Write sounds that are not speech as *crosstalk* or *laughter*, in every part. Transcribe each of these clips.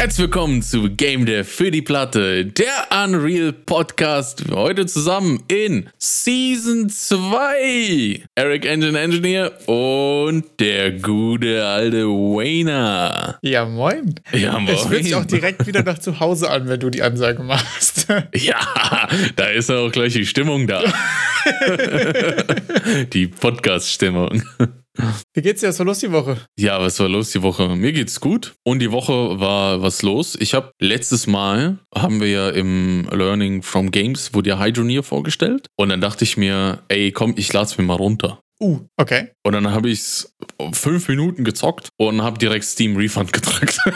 Herzlich willkommen zu Game Dev für die Platte, der Unreal Podcast. Heute zusammen in Season 2. Eric Engine Engineer und der gute alte Wayner. Ja, moin. Ja, moin. Es fühlt sich auch direkt wieder nach zu Hause an, wenn du die Ansage machst. *laughs* Ja, da ist auch gleich die Stimmung da. *laughs* die Podcast-Stimmung. *laughs* Wie geht's dir? Was war los die Woche? Ja, was war los die Woche? Mir geht's gut. Und die Woche war was los. Ich habe letztes Mal haben wir ja im Learning from Games wurde ja Hydroneer vorgestellt. Und dann dachte ich mir, ey, komm, ich lad's mir mal runter. Uh, okay. Und dann habe ich es fünf Minuten gezockt und habe direkt Steam Refund gedrückt. *laughs*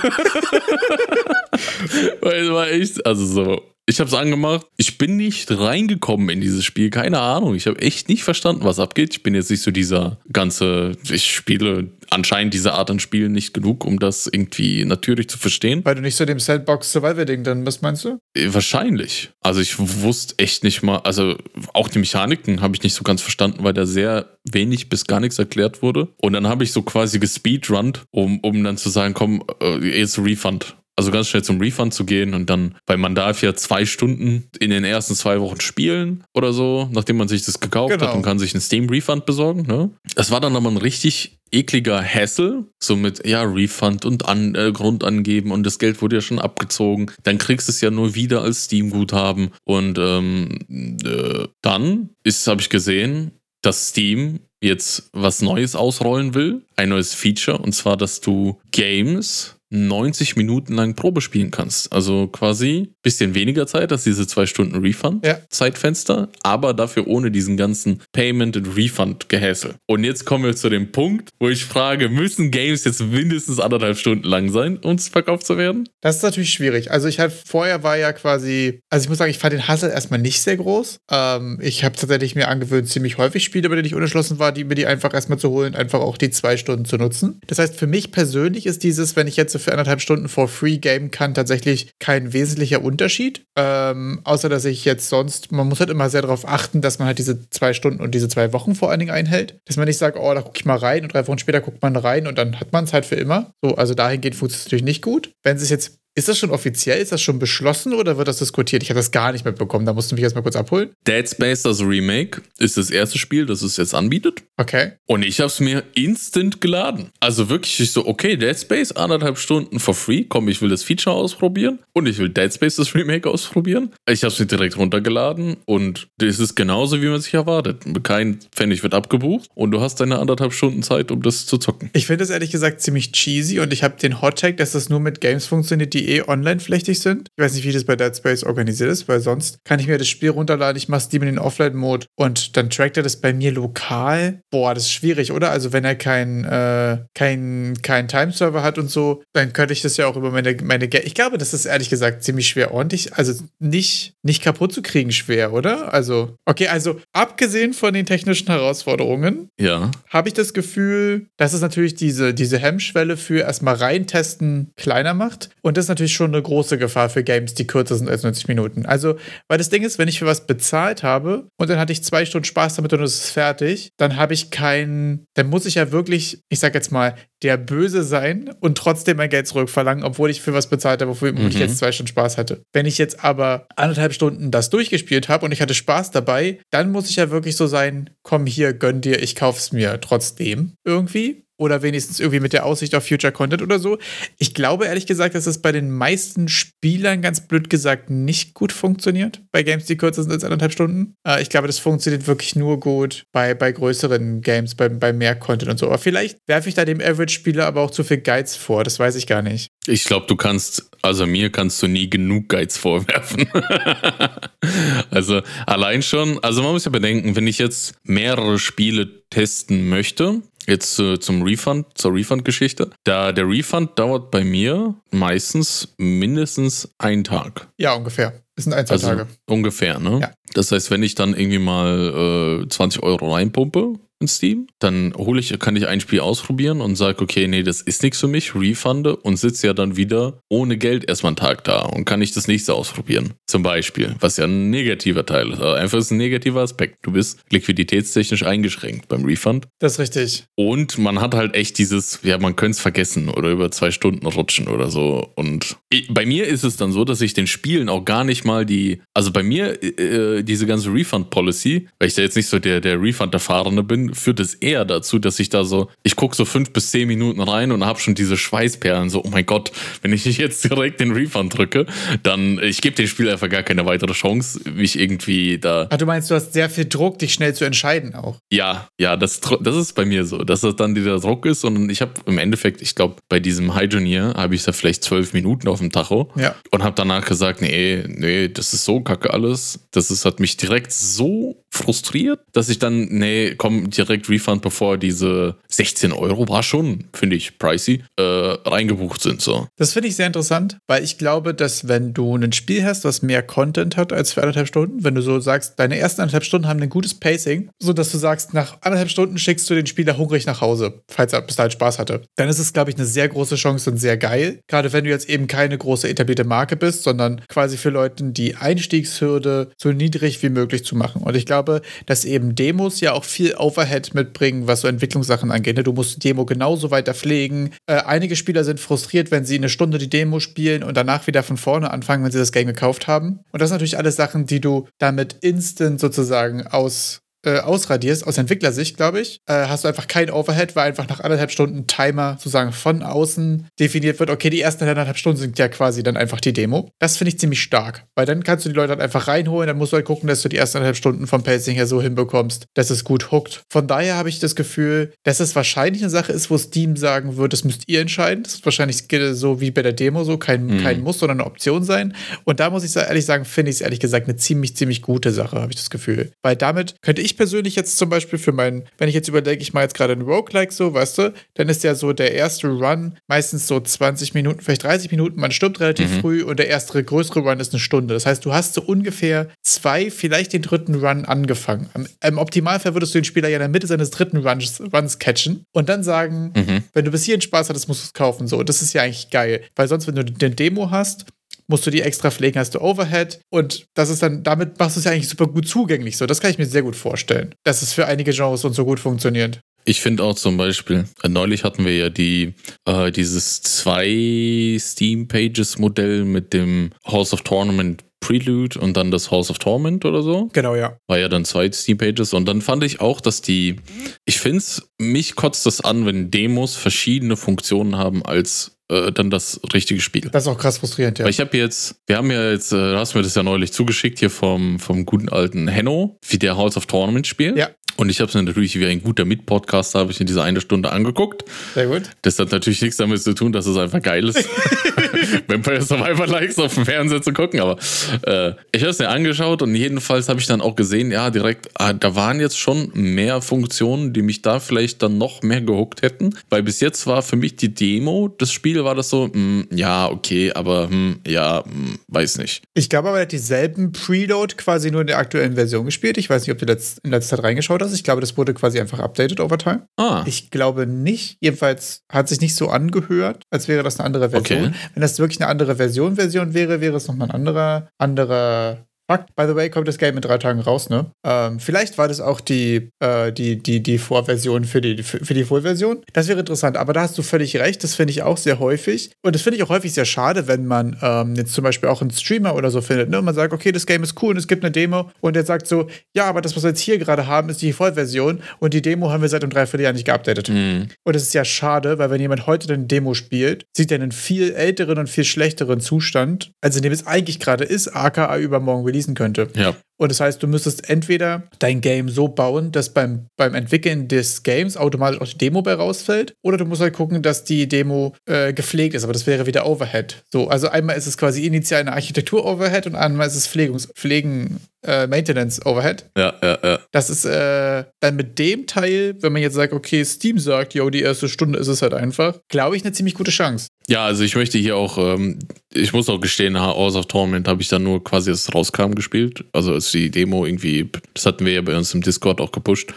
Weil es war echt, also so, ich habe es angemacht. Ich bin nicht reingekommen in dieses Spiel. Keine Ahnung. Ich habe echt nicht verstanden, was abgeht. Ich bin jetzt nicht so dieser ganze. Ich spiele anscheinend diese Art an Spielen nicht genug, um das irgendwie natürlich zu verstehen. Weil du nicht so dem Sandbox-Survival-Ding dann bist, meinst du? Äh, Wahrscheinlich. Also ich wusste echt nicht mal. Also auch die Mechaniken habe ich nicht so ganz verstanden, weil da sehr wenig bis gar nichts erklärt wurde. Und dann habe ich so quasi gespeedrunnt, um, um dann zu sagen, komm, äh, jetzt Refund. Also ganz schnell zum Refund zu gehen und dann, weil man darf ja zwei Stunden in den ersten zwei Wochen spielen oder so, nachdem man sich das gekauft Genau. hat und kann sich einen Steam-Refund besorgen. Ne? Das war dann aber ein richtig ekliger Hassel, so mit, ja, Refund und an, äh, Grund angeben und das Geld wurde ja schon abgezogen. Dann kriegst du es ja nur wieder als Steam-Guthaben und ähm, äh, dann ist, habe ich gesehen, dass Steam jetzt was Neues ausrollen will, ein neues Feature, und zwar, dass du Games 90 Minuten lang Probe spielen kannst. Also quasi bisschen weniger Zeit als diese zwei Stunden Refund-Zeitfenster, aber dafür ohne diesen ganzen Payment- und Refund-Gehässel. Und jetzt kommen wir zu dem Punkt, wo ich frage, müssen Games jetzt mindestens anderthalb Stunden lang sein, um verkauft zu werden? Das ist natürlich schwierig. Also ich hatte vorher war ja quasi, also ich muss sagen, ich fand den Hustle erstmal nicht sehr groß. Ähm, ich habe tatsächlich mir angewöhnt, ziemlich häufig Spiele, bei denen ich unentschlossen war, die mir die einfach erstmal zu holen, einfach auch die zwei Stunden zu nutzen. Das heißt, für mich persönlich ist dieses, wenn ich jetzt so für anderthalb Stunden for free game kann, tatsächlich kein wesentlicher Unterschied. Ähm, außer dass ich jetzt sonst, man muss halt immer sehr darauf achten, dass man halt diese zwei Stunden und diese zwei Wochen vor allen Dingen einhält. Dass man nicht sagt, oh, da gucke ich mal rein und drei Wochen später guckt man rein und dann hat man es halt für immer. So, also dahingehend funktioniert es natürlich nicht gut. Wenn es jetzt ist das schon offiziell? Ist das schon beschlossen oder wird das diskutiert? Ich habe das gar nicht mitbekommen. Da musst du mich erstmal kurz abholen. Dead Space, das Remake, ist das erste Spiel, das es jetzt anbietet. Okay. Und ich habe es mir instant geladen. Also wirklich, ich so, okay, Dead Space, anderthalb Stunden for free. Komm, ich will das Feature ausprobieren. Und ich will Dead Space, das Remake, ausprobieren. Ich habe es mir direkt runtergeladen. Und das ist genauso, wie man sich erwartet. Kein Pfennig wird abgebucht. Und du hast deine anderthalb Stunden Zeit, um das zu zocken. Ich finde das ehrlich gesagt ziemlich cheesy und ich habe den Hot Take, dass das nur mit Games funktioniert, die eh online flächig sind. Ich weiß nicht, wie das bei Dead Space organisiert ist, weil sonst kann ich mir das Spiel runterladen, ich mache Steam in den Offline-Mode und dann trackt er das bei mir lokal. Boah, das ist schwierig, oder? Also wenn er kein, äh, kein, kein Time-Server hat und so, dann könnte ich das ja auch über meine, meine Ich glaube, das ist ehrlich gesagt ziemlich schwer ordentlich, also nicht, nicht kaputt zu kriegen schwer, oder? Also, okay, also abgesehen von den technischen Herausforderungen, Ja. habe ich das Gefühl, dass es natürlich diese, diese Hemmschwelle für erstmal reintesten kleiner macht. Und das ist natürlich schon eine große Gefahr für Games, die kürzer sind als 90 Minuten. Also, weil das Ding ist, wenn ich für was bezahlt habe und dann hatte ich zwei Stunden Spaß damit und es ist fertig, dann habe ich keinen, dann muss ich ja wirklich, ich sag jetzt mal, der Böse sein und trotzdem mein Geld zurückverlangen, obwohl ich für was bezahlt habe, wofür ich Mhm. jetzt zwei Stunden Spaß hatte. Wenn ich jetzt aber anderthalb Stunden das durchgespielt habe und ich hatte Spaß dabei, dann muss ich ja wirklich so sein, komm hier, gönn dir, ich kauf's mir trotzdem irgendwie. Oder wenigstens irgendwie mit der Aussicht auf Future Content oder so. Ich glaube ehrlich gesagt, dass es bei den meisten Spielern ganz blöd gesagt nicht gut funktioniert. Bei Games, die kürzer sind als anderthalb Stunden. Äh, ich glaube, das funktioniert wirklich nur gut bei, bei größeren Games, bei, bei mehr Content und so. Aber vielleicht werfe ich da dem Average-Spieler aber auch zu viel Geiz vor. Das weiß ich gar nicht. Ich glaube, du kannst, also mir kannst du nie genug Geiz vorwerfen. *laughs* also allein schon, also man muss ja bedenken, wenn ich jetzt mehrere Spiele testen möchte, jetzt äh, zum Refund, zur Refund-Geschichte, da der Refund dauert bei mir meistens mindestens einen Tag. Ja, ungefähr. Das sind ein, zwei Also Tage. ungefähr, ne? Ja. Das heißt, wenn ich dann irgendwie mal äh, 20 Euro reinpumpe, in Steam. Dann hole ich, kann ich ein Spiel ausprobieren und sage, okay, nee, das ist nichts für mich, refunde und sitze ja dann wieder ohne Geld erstmal einen Tag da und kann ich das nächste ausprobieren. Zum Beispiel, was ja ein negativer Teil ist. Also einfach ist ein negativer Aspekt. Du bist liquiditätstechnisch eingeschränkt beim Refund. Das ist richtig. Und man hat halt echt dieses, ja, man könnte es vergessen oder über zwei Stunden rutschen oder so. Und bei mir ist es dann so, dass ich den Spielen auch gar nicht mal die, also bei mir äh, diese ganze Refund-Policy, weil ich da jetzt nicht so der, der Refund-Erfahrene bin, führt es eher dazu, dass ich da so, ich gucke so fünf bis zehn Minuten rein und habe schon diese Schweißperlen, so, oh mein Gott, wenn ich nicht jetzt direkt den Refund drücke, dann, ich gebe dem Spiel einfach gar keine weitere Chance, wie ich irgendwie da. Ach, du meinst, du hast sehr viel Druck, dich schnell zu entscheiden auch. Ja, ja, das, das ist bei mir so, dass das dann dieser Druck ist und ich habe im Endeffekt, ich glaube, bei diesem High Junior habe ich da vielleicht zwölf Minuten auf dem Tacho Ja. und habe danach gesagt, nee, nee, das ist so kacke alles. Das ist, hat mich direkt so frustriert, dass ich dann, nee, komm, direkt Refund, bevor diese 16 Euro, war schon, finde ich, pricey, äh, reingebucht sind. So. Das finde ich sehr interessant, weil ich glaube, dass wenn du ein Spiel hast, das mehr Content hat als für anderthalb Stunden, wenn du so sagst, deine ersten anderthalb Stunden haben ein gutes Pacing, so dass du sagst, nach anderthalb Stunden schickst du den Spieler hungrig nach Hause, falls er bis dahin Spaß hatte, dann ist es, glaube ich, eine sehr große Chance und sehr geil. Gerade wenn du jetzt eben keine große etablierte Marke bist, sondern quasi für Leute die Einstiegshürde so niedrig wie möglich zu machen. Und ich glaube, dass eben Demos ja auch viel Overhead mitbringen, was so Entwicklungssachen angeht. ne? Du musst die Demo genauso weiter pflegen. Äh, einige Spieler sind frustriert, wenn sie eine Stunde die Demo spielen und danach wieder von vorne anfangen, wenn sie das Game gekauft haben. Und das sind natürlich alles Sachen, die du damit instant sozusagen aus äh, ausradierst, aus Entwicklersicht, glaube ich, äh, hast du einfach kein Overhead, weil einfach nach anderthalb Stunden Timer sozusagen von außen definiert wird, okay, die ersten anderthalb Stunden sind ja quasi dann einfach die Demo. Das finde ich ziemlich stark, weil dann kannst du die Leute halt einfach reinholen, dann musst du halt gucken, dass du die ersten anderthalb Stunden vom Pacing her so hinbekommst, dass es gut hookt. Von daher habe ich das Gefühl, dass es wahrscheinlich eine Sache ist, wo Steam sagen wird, das müsst ihr entscheiden. Das ist wahrscheinlich so wie bei der Demo so, kein, Mhm. kein Muss, sondern eine Option sein. Und da muss ich ehrlich sagen, finde ich es ehrlich gesagt eine ziemlich, ziemlich gute Sache, habe ich das Gefühl. Weil damit könnte ich persönlich jetzt zum Beispiel für meinen, wenn ich jetzt überlege, ich mache jetzt gerade einen Roguelike so, weißt du, dann ist ja so der erste Run meistens so 20 Minuten, vielleicht 30 Minuten, man stirbt relativ Mhm. früh und der erste größere Run ist eine Stunde. Das heißt, du hast so ungefähr zwei, vielleicht den dritten Run angefangen. Im, im Optimalfall würdest du den Spieler ja in der Mitte seines dritten Runs, Runs catchen und dann sagen, Mhm. wenn du bis hierhin Spaß hattest, musst du es kaufen. So, das ist ja eigentlich geil. Weil sonst, wenn du eine Demo hast, musst du die extra pflegen, hast du Overhead und das ist dann, damit machst du es ja eigentlich super gut zugänglich. So, das kann ich mir sehr gut vorstellen, dass es für einige Genres und so gut funktioniert. Ich finde auch zum Beispiel, äh, neulich hatten wir ja die, äh, dieses zwei Steam-Pages-Modell mit dem House of Tournament Prelude und dann das House of Torment oder so. Genau, ja. War ja dann zwei Steam-Pages. Und dann fand ich auch, dass die, ich finde es, mich kotzt das an, wenn Demos verschiedene Funktionen haben als äh, dann das richtige Spiel. Das ist auch krass frustrierend, ja. Weil ich habe jetzt, wir haben ja jetzt, äh, du hast mir das ja neulich zugeschickt hier vom, vom guten alten Henno, wie der House of Tournament spielt. Ja. Und ich habe es mir natürlich wie ein guter Mitpodcaster, habe ich in dieser eine Stunde angeguckt. Sehr gut. Das hat natürlich nichts damit zu tun, dass es einfach geil ist, *laughs* *laughs* Vampire Survivor Likes auf dem Fernseher zu gucken. Aber äh, ich habe es mir angeschaut und jedenfalls habe ich dann auch gesehen, ja, direkt, ah, da waren jetzt schon mehr Funktionen, die mich da vielleicht dann noch mehr gehuckt hätten. Weil bis jetzt war für mich die Demo, das Spiel war das so, hm, ja, okay, aber hm, ja, hm, weiß nicht. Ich glaube aber, er hat dieselben Preload quasi nur in der aktuellen Version gespielt. Ich weiß nicht, ob du letzt, in letzter Zeit reingeschaut hast. Ich glaube, das wurde quasi einfach updated over time. Ah, Ich glaube nicht. Jedenfalls hat sich nicht so angehört, als wäre das eine andere Version. Okay. Wenn das wirklich eine andere Version Version wäre, wäre es nochmal ein anderer, anderer Fakt. By the way, kommt das Game in drei Tagen raus, ne? Ähm, vielleicht war das auch die, äh, die, die, die Vorversion für die, für, für die Vollversion. Das wäre interessant, aber da hast du völlig recht. Das finde ich auch sehr häufig. Und das finde ich auch häufig sehr schade, wenn man ähm, jetzt zum Beispiel auch einen Streamer oder so findet, ne? Und man sagt, okay, das Game ist cool und es gibt eine Demo und der sagt so, ja, aber das, was wir jetzt hier gerade haben, ist die Vollversion und die Demo haben wir seit einem Dreivierteljahr nicht geupdatet. hm, Und es ist ja schade, weil wenn jemand heute eine Demo spielt, sieht er einen viel älteren und viel schlechteren Zustand, als in dem es eigentlich gerade ist, aka übermorgen releasen könnte. ja. Und das heißt, du müsstest entweder dein Game so bauen, dass beim, beim Entwickeln des Games automatisch auch die Demo bei rausfällt, oder du musst halt gucken, dass die Demo äh, gepflegt ist, aber das wäre wieder Overhead. So, also einmal ist es quasi initial eine Architektur-Overhead und einmal ist es Pflegungs Pflegen, äh, Maintenance-Overhead. Ja, ja, ja. Das ist äh, dann mit dem Teil, wenn man jetzt sagt, okay, Steam sagt, yo, die erste Stunde ist es halt einfach, glaube ich, eine ziemlich gute Chance. Ja, also ich möchte hier auch, ähm, ich muss auch gestehen, House of Torment habe ich dann nur quasi, als es rauskam, gespielt. Also als die Demo irgendwie, das hatten wir ja bei uns im Discord auch gepusht.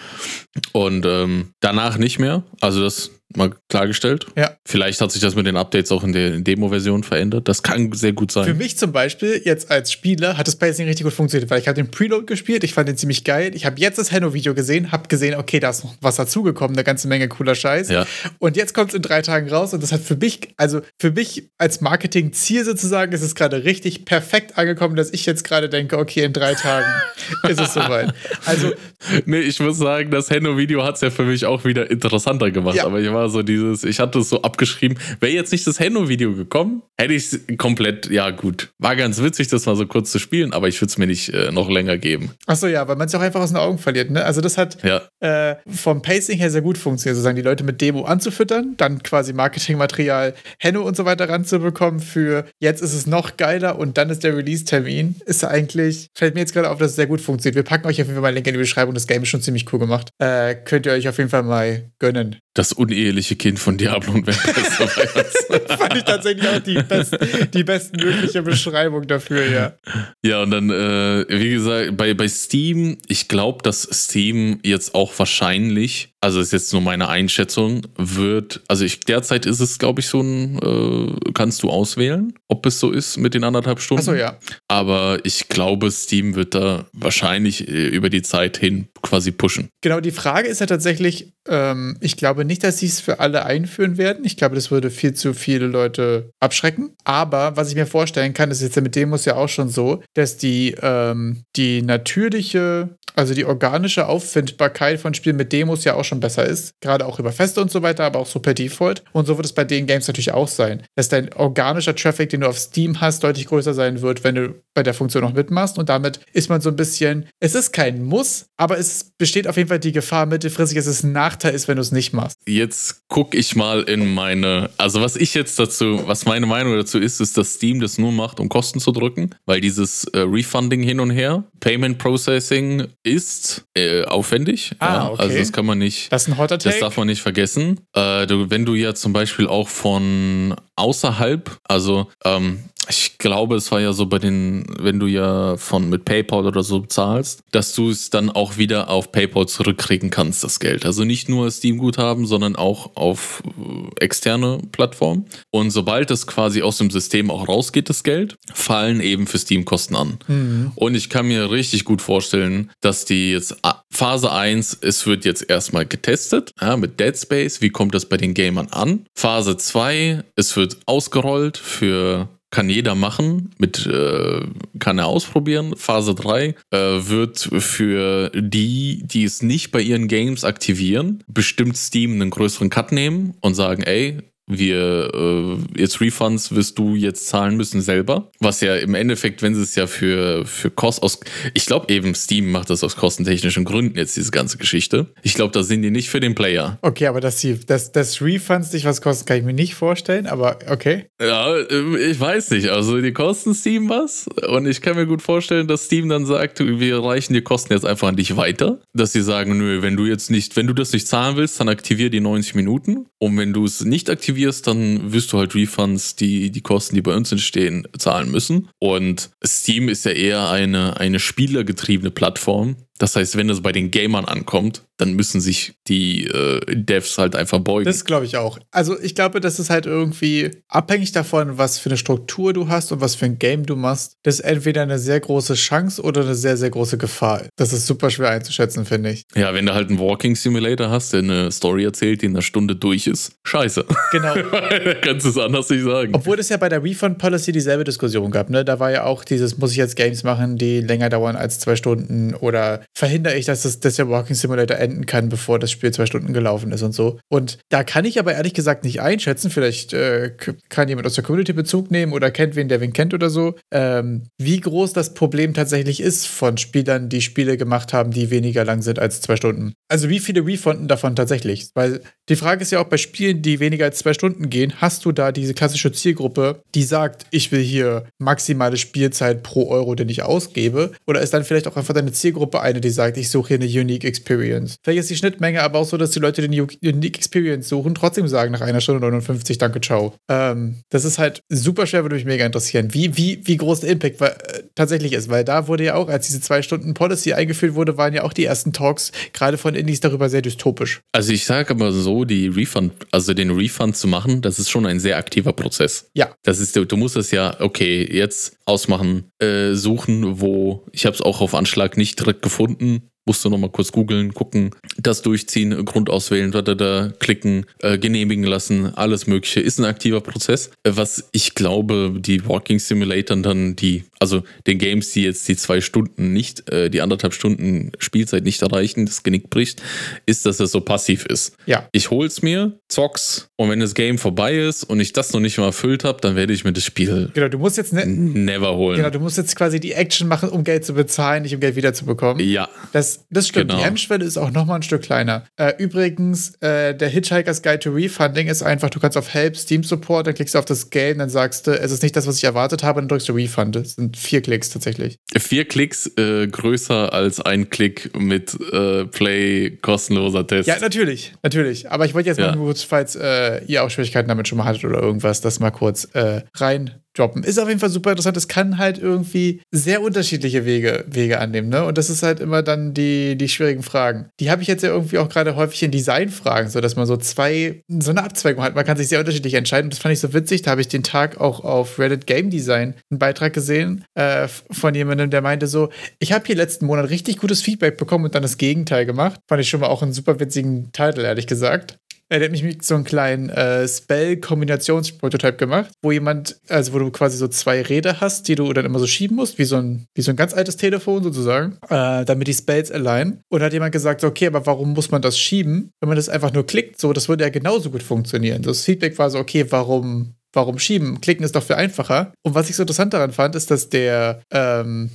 Und ähm, danach nicht mehr. Also das mal klargestellt. Ja. Vielleicht hat sich das mit den Updates auch in der Demo-Version verändert. Das kann sehr gut sein. Für mich zum Beispiel, jetzt als Spieler, hat das Pacing richtig gut funktioniert, weil ich habe den Preload gespielt, ich fand den ziemlich geil. Ich habe jetzt das Henno-Video gesehen, habe gesehen, okay, da ist noch was dazugekommen, eine ganze Menge cooler Scheiß. Ja. Und jetzt kommt es in drei Tagen raus und das hat für mich, also für mich als Marketing-Ziel sozusagen, ist es gerade richtig perfekt angekommen, dass ich jetzt gerade denke, okay, in drei Tagen *laughs* ist es soweit. Also. Nee, ich muss sagen, das Henno-Video hat es ja für mich auch wieder interessanter gemacht, Ja. aber ich war so dieses, ich hatte es so abgeschrieben, wäre jetzt nicht das Henno-Video gekommen, hätte ich es komplett, ja gut, war ganz witzig, das mal so kurz zu spielen, aber ich würde es mir nicht äh, noch länger geben. Achso, ja, weil man es auch einfach aus den Augen verliert. Ne? Also, das hat Ja, äh, vom Pacing her sehr gut funktioniert, sozusagen die Leute mit Demo anzufüttern, dann quasi Marketingmaterial, Henno und so weiter ranzubekommen für jetzt ist es noch geiler und dann ist der Release-Termin. Ist eigentlich, fällt mir jetzt gerade auf, dass es sehr gut funktioniert. Wir packen euch auf jeden Fall mal einen Link in die Beschreibung. Das Game ist schon ziemlich cool gemacht. Äh, könnt ihr euch auf jeden Fall mal gönnen. das uneheliche Kind von Diablo und Vampire *laughs* Survivors. Fand ich tatsächlich auch die, best, die bestmögliche Beschreibung dafür, ja. Ja, und dann, äh, wie gesagt, bei, bei Steam, ich glaube, dass Steam jetzt auch wahrscheinlich, also ist jetzt nur meine Einschätzung, wird, also ich, derzeit ist es, glaube ich, so ein, äh, kannst du auswählen, ob es so ist mit den anderthalb Stunden. Achso, ja. Aber ich glaube, Steam wird da wahrscheinlich äh, über die Zeit hin quasi pushen. Genau, die Frage ist ja tatsächlich, ähm, ich glaube nicht, dass sie es für alle einführen werden. Ich glaube, das würde viel zu viele Leute abschrecken. Aber was ich mir vorstellen kann, ist jetzt ja mit Demos ja auch schon so, dass die, ähm, die natürliche, also die organische Auffindbarkeit von Spielen mit Demos ja auch schon besser ist. Gerade auch über Feste und so weiter, aber auch so per Default. Und so wird es bei den Games natürlich auch sein. Dass dein organischer Traffic, den du auf Steam hast, deutlich größer sein wird, wenn du bei der Funktion noch mitmachst. Und damit ist man so ein bisschen, es ist kein Muss, aber es besteht auf jeden Fall die Gefahr mittelfristig, dass es ein Nachteil ist, wenn du es nicht machst. Jetzt gucke ich mal in meine, also was ich jetzt dazu, was meine Meinung dazu ist, ist, dass Steam das nur macht, um Kosten zu drücken, weil dieses äh, Refunding hin und her, Payment Processing ist äh, aufwendig. Ah, ja, okay. Also das kann man nicht, Das ist ein hotter das Take. darf man nicht vergessen. Äh, du, wenn du ja zum Beispiel auch von außerhalb, also ähm, ich glaube, es war ja so bei den, wenn du ja von mit PayPal oder so zahlst, dass du es dann auch wieder auf PayPal zurückkriegen kannst, das Geld. Also nicht nur Steam-Guthaben, sondern auch auf äh, externe Plattformen. Und sobald es quasi aus dem System auch rausgeht, das Geld, fallen eben für Steam Kosten an. Mhm. Und ich kann mir richtig gut vorstellen, dass die jetzt ah, Phase 1, es wird jetzt erstmal getestet, ja, mit Dead Space, wie kommt das bei den Gamern an? Phase 2, es wird ausgerollt für kann jeder machen, mit äh, kann er ausprobieren. Phase 3 äh, wird für die, die es nicht bei ihren Games aktivieren, bestimmt Steam einen größeren Cut nehmen und sagen, ey, wir äh, jetzt Refunds wirst du jetzt zahlen müssen selber. Was ja im Endeffekt, wenn sie es ja für, für Kost aus. Ich glaube eben, Steam macht das aus kostentechnischen Gründen jetzt, diese ganze Geschichte. Ich glaube, da sind die nicht für den Player. Okay, aber dass, die, dass, dass Refunds dich was kosten, kann ich mir nicht vorstellen, aber okay. Ja, äh, ich weiß nicht. Also die kosten Steam was. Und ich kann mir gut vorstellen, dass Steam dann sagt, wir reichen die Kosten jetzt einfach an dich weiter. Dass sie sagen, nö, wenn du jetzt nicht, wenn du das nicht zahlen willst, dann aktivier die 90 Minuten. Und wenn du es nicht aktivierst, dann wirst du halt Refunds, die, die Kosten, die bei uns entstehen, zahlen müssen. Und Steam ist ja eher eine, eine spielergetriebene Plattform. Das heißt, wenn es bei den Gamern ankommt, dann müssen sich die äh, Devs halt einfach beugen. Das glaube ich auch. Also ich glaube, das ist halt irgendwie abhängig davon, was für eine Struktur du hast und was für ein Game du machst. Das ist entweder eine sehr große Chance oder eine sehr, sehr große Gefahr. Das ist super schwer einzuschätzen, finde ich. Ja, wenn du halt einen Walking Simulator hast, der eine Story erzählt, die in einer Stunde durch ist, scheiße. Genau. *laughs* Kannst du es anders nicht sagen. Obwohl es ja bei der Refund Policy dieselbe Diskussion gab, ne? Da war ja auch dieses, muss ich jetzt Games machen, die länger dauern als zwei Stunden oder verhindere ich, dass, das, dass der Walking Simulator enden kann, bevor das Spiel zwei Stunden gelaufen ist und so. Und da kann ich aber ehrlich gesagt nicht einschätzen, vielleicht äh, kann jemand aus der Community Bezug nehmen oder kennt wen, der wen kennt oder so, ähm, wie groß das Problem tatsächlich ist von Spielern, die Spiele gemacht haben, die weniger lang sind als zwei Stunden. Also wie viele Refunden davon tatsächlich? Weil die Frage ist ja auch bei Spielen, die weniger als zwei Stunden gehen, hast du da diese klassische Zielgruppe, die sagt, ich will hier maximale Spielzeit pro Euro, den ich ausgebe? Oder ist dann vielleicht auch einfach deine Zielgruppe eine, eine, die sagt, ich suche hier eine Unique Experience. Vielleicht ist die Schnittmenge aber auch so, dass die Leute die Unique Experience suchen, trotzdem sagen nach einer Stunde 59, danke, ciao. Ähm, das ist halt super schwer, würde mich mega interessieren, wie, wie, wie groß der Impact war, äh, tatsächlich ist, weil da wurde ja auch, als diese zwei Stunden Policy eingeführt wurde, waren ja auch die ersten Talks gerade von Indies darüber sehr dystopisch. Also ich sage aber so, die Refund, also den Refund zu machen, das ist schon ein sehr aktiver Prozess. Ja. Das ist, du musst es ja, okay, jetzt ausmachen, äh, suchen, wo, ich habe es auch auf Anschlag nicht direkt gefunden, musst du nochmal kurz googeln, gucken, das durchziehen, Grund auswählen, da, da, da, klicken, äh, genehmigen lassen, alles Mögliche. Ist ein aktiver Prozess. Äh, was ich glaube, die Walking Simulatoren dann, die, also den Games, die jetzt die zwei Stunden nicht, äh, die anderthalb Stunden Spielzeit nicht erreichen, das Genick bricht, ist, dass es so passiv ist. Ja. Ich hol's mir, zock's und wenn das Game vorbei ist und ich das noch nicht mal erfüllt habe, dann werde ich mir das Spiel genau, du musst jetzt ne never holen. Genau, du musst jetzt quasi die Action machen, um Geld zu bezahlen, nicht um Geld wiederzubekommen. Ja. Das das, stimmt. Genau. Die Hemmschwelle ist auch nochmal ein Stück kleiner. Äh, übrigens, äh, der Hitchhiker's Guide to Refunding ist einfach, du kannst auf Help, Steam Support, dann klickst du auf das Game, dann sagst du, es ist nicht das, was ich erwartet habe, dann drückst du Refund. Das sind vier Klicks tatsächlich. Vier Klicks äh, größer als ein Klick mit äh, Play kostenloser Test. Ja, natürlich, natürlich. Aber ich wollte jetzt ja. mal kurz, falls äh, ihr auch Schwierigkeiten damit schon mal hattet oder irgendwas, das mal kurz äh, rein droppen. Ist auf jeden Fall super interessant. Es kann halt irgendwie sehr unterschiedliche Wege, Wege annehmen, ne? Und das ist halt immer dann die, die schwierigen Fragen. Die habe ich jetzt ja irgendwie auch gerade häufig in Designfragen, so dass man so zwei, so eine Abzweigung hat. Man kann sich sehr unterschiedlich entscheiden. Das fand ich so witzig. Da habe ich den Tag auch auf Reddit Game Design einen Beitrag gesehen äh, von jemandem, der meinte so, ich habe hier letzten Monat richtig gutes Feedback bekommen und dann das Gegenteil gemacht. Fand ich schon mal auch einen super witzigen Titel, ehrlich gesagt. Er hat mich so einen kleinen äh, Spell-Kombinationsprototype gemacht, wo jemand, also wo du quasi so zwei Räder hast, die du dann immer so schieben musst, wie so ein, wie so ein ganz altes Telefon sozusagen, äh, damit die Spells alignen. Und hat jemand gesagt, okay, aber warum muss man das schieben? Wenn man das einfach nur klickt, so, das würde ja genauso gut funktionieren. Das Feedback war so, okay, warum, warum schieben? Klicken ist doch viel einfacher. Und was ich so interessant daran fand, ist, dass der, ähm,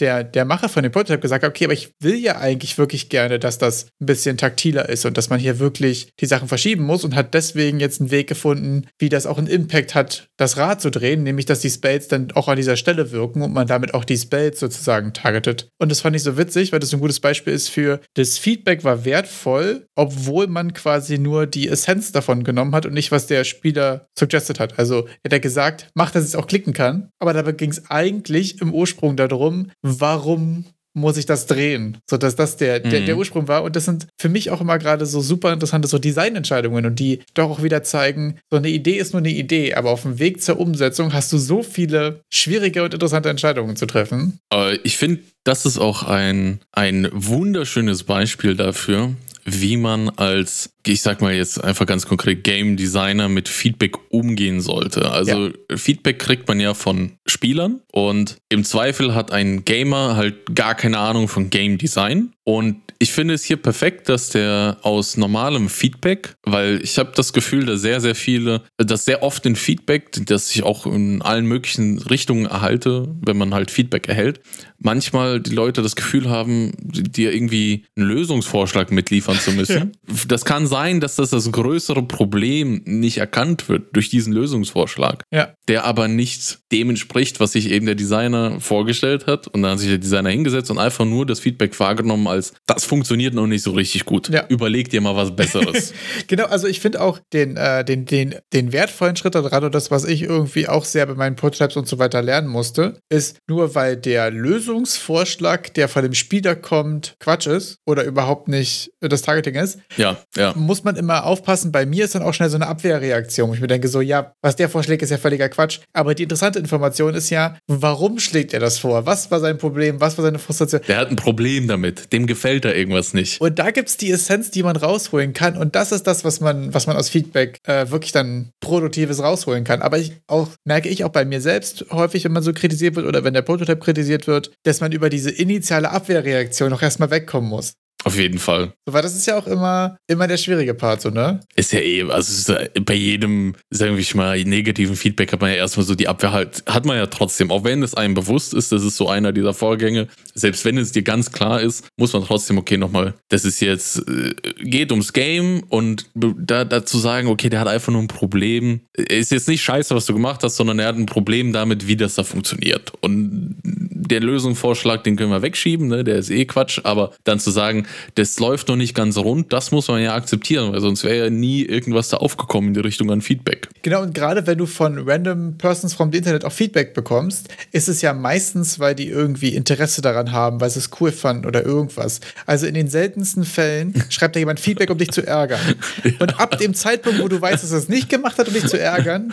der, der Macher von dem Prototype gesagt okay, aber ich will ja eigentlich wirklich gerne, dass das ein bisschen taktiler ist und dass man hier wirklich die Sachen verschieben muss und hat deswegen jetzt einen Weg gefunden, wie das auch einen Impact hat, das Rad zu drehen, nämlich dass die Spells dann auch an dieser Stelle wirken und man damit auch die Spells sozusagen targetet. Und das fand ich so witzig, weil das ein gutes Beispiel ist für, das Feedback war wertvoll, obwohl man quasi nur die Essenz davon genommen hat und nicht, was der Spieler suggested hat. Also er hat gesagt, mach, dass ich es auch klicken kann, aber dabei ging es eigentlich im Ursprung darum, warum muss ich das drehen? So dass das der, der, der mhm. Ursprung war. Und das sind für mich auch immer gerade so super interessante so Designentscheidungen und die doch auch wieder zeigen, so eine Idee ist nur eine Idee, aber auf dem Weg zur Umsetzung hast du so viele schwierige und interessante Entscheidungen zu treffen. Ich finde, das ist auch ein, ein wunderschönes Beispiel dafür, wie man als, ich sag mal jetzt einfach ganz konkret, Game Designer mit Feedback umgehen sollte. Also ja. Feedback kriegt man ja von Spielern und im Zweifel hat ein Gamer halt gar keine Ahnung von Game Design und ich finde es hier perfekt, dass der aus normalem Feedback, weil ich habe das Gefühl, dass sehr, sehr viele, dass sehr oft in Feedback, das ich auch in allen möglichen Richtungen erhalte, wenn man halt Feedback erhält, manchmal die Leute das Gefühl haben, dir irgendwie einen Lösungsvorschlag mitliefern zu müssen. *laughs* Ja. Das kann sein, dass das das größere Problem nicht erkannt wird durch diesen Lösungsvorschlag, ja. der aber nicht dem entspricht, was sich eben der Designer vorgestellt hat. Und dann hat sich der Designer hingesetzt und einfach nur das Feedback wahrgenommen als, das funktioniert noch nicht so richtig gut. Ja. Überleg dir mal was Besseres. *laughs* genau, also ich finde auch den, äh, den, den, den wertvollen Schritt daran und das, was ich irgendwie auch sehr bei meinen Prototypes und so weiter lernen musste, ist nur weil der Lösungsvorschlag, der von dem Spieler kommt, Quatsch ist oder überhaupt nicht das Targeting ist, ja, ja. muss man immer aufpassen. Bei mir ist dann auch schnell so eine Abwehrreaktion, ich mir denke, so, ja, was der vorschlägt, ist ja völliger Quatsch. Aber die interessante Information ist ja, warum schlägt er das vor? Was war sein Problem? Was war seine Frustration? Der hat ein Problem damit. Dem gefällt er irgendwas nicht. Und da gibt es die Essenz, die man rausholen kann. Und das ist das, was man, was man aus Feedback äh, wirklich dann Produktives rausholen kann. Aber ich auch, merke ich auch bei mir selbst häufig, wenn man so kritisiert wird oder wenn der Prototyp kritisiert wird, dass man über diese initiale Abwehrreaktion noch erstmal wegkommen muss. Auf jeden Fall. Weil das ist ja auch immer, immer der schwierige Part, so, ne? Ist ja eh, also ja bei jedem, sagen wir mal, negativen Feedback hat man ja erstmal so die Abwehr halt, hat man ja trotzdem, auch wenn es einem bewusst ist, das ist so einer dieser Vorgänge, selbst wenn es dir ganz klar ist, muss man trotzdem, okay, nochmal, das ist jetzt, äh, geht ums Game und da, dazu sagen, okay, der hat einfach nur ein Problem, ist jetzt nicht scheiße, was du gemacht hast, sondern er hat ein Problem damit, wie das da funktioniert. Und der Lösungsvorschlag, den können wir wegschieben, ne? der ist eh Quatsch, aber dann zu sagen, das läuft noch nicht ganz rund, das muss man ja akzeptieren, weil sonst wäre ja nie irgendwas da aufgekommen in die Richtung an Feedback. Genau, und gerade wenn du von random Persons vom Internet auch Feedback bekommst, ist es ja meistens, weil die irgendwie Interesse daran haben, weil sie es cool fanden oder irgendwas. Also in den seltensten Fällen *laughs* schreibt da jemand Feedback, um dich zu ärgern. ja. Und ab dem Zeitpunkt, wo du weißt, dass er es nicht gemacht hat, um dich zu ärgern,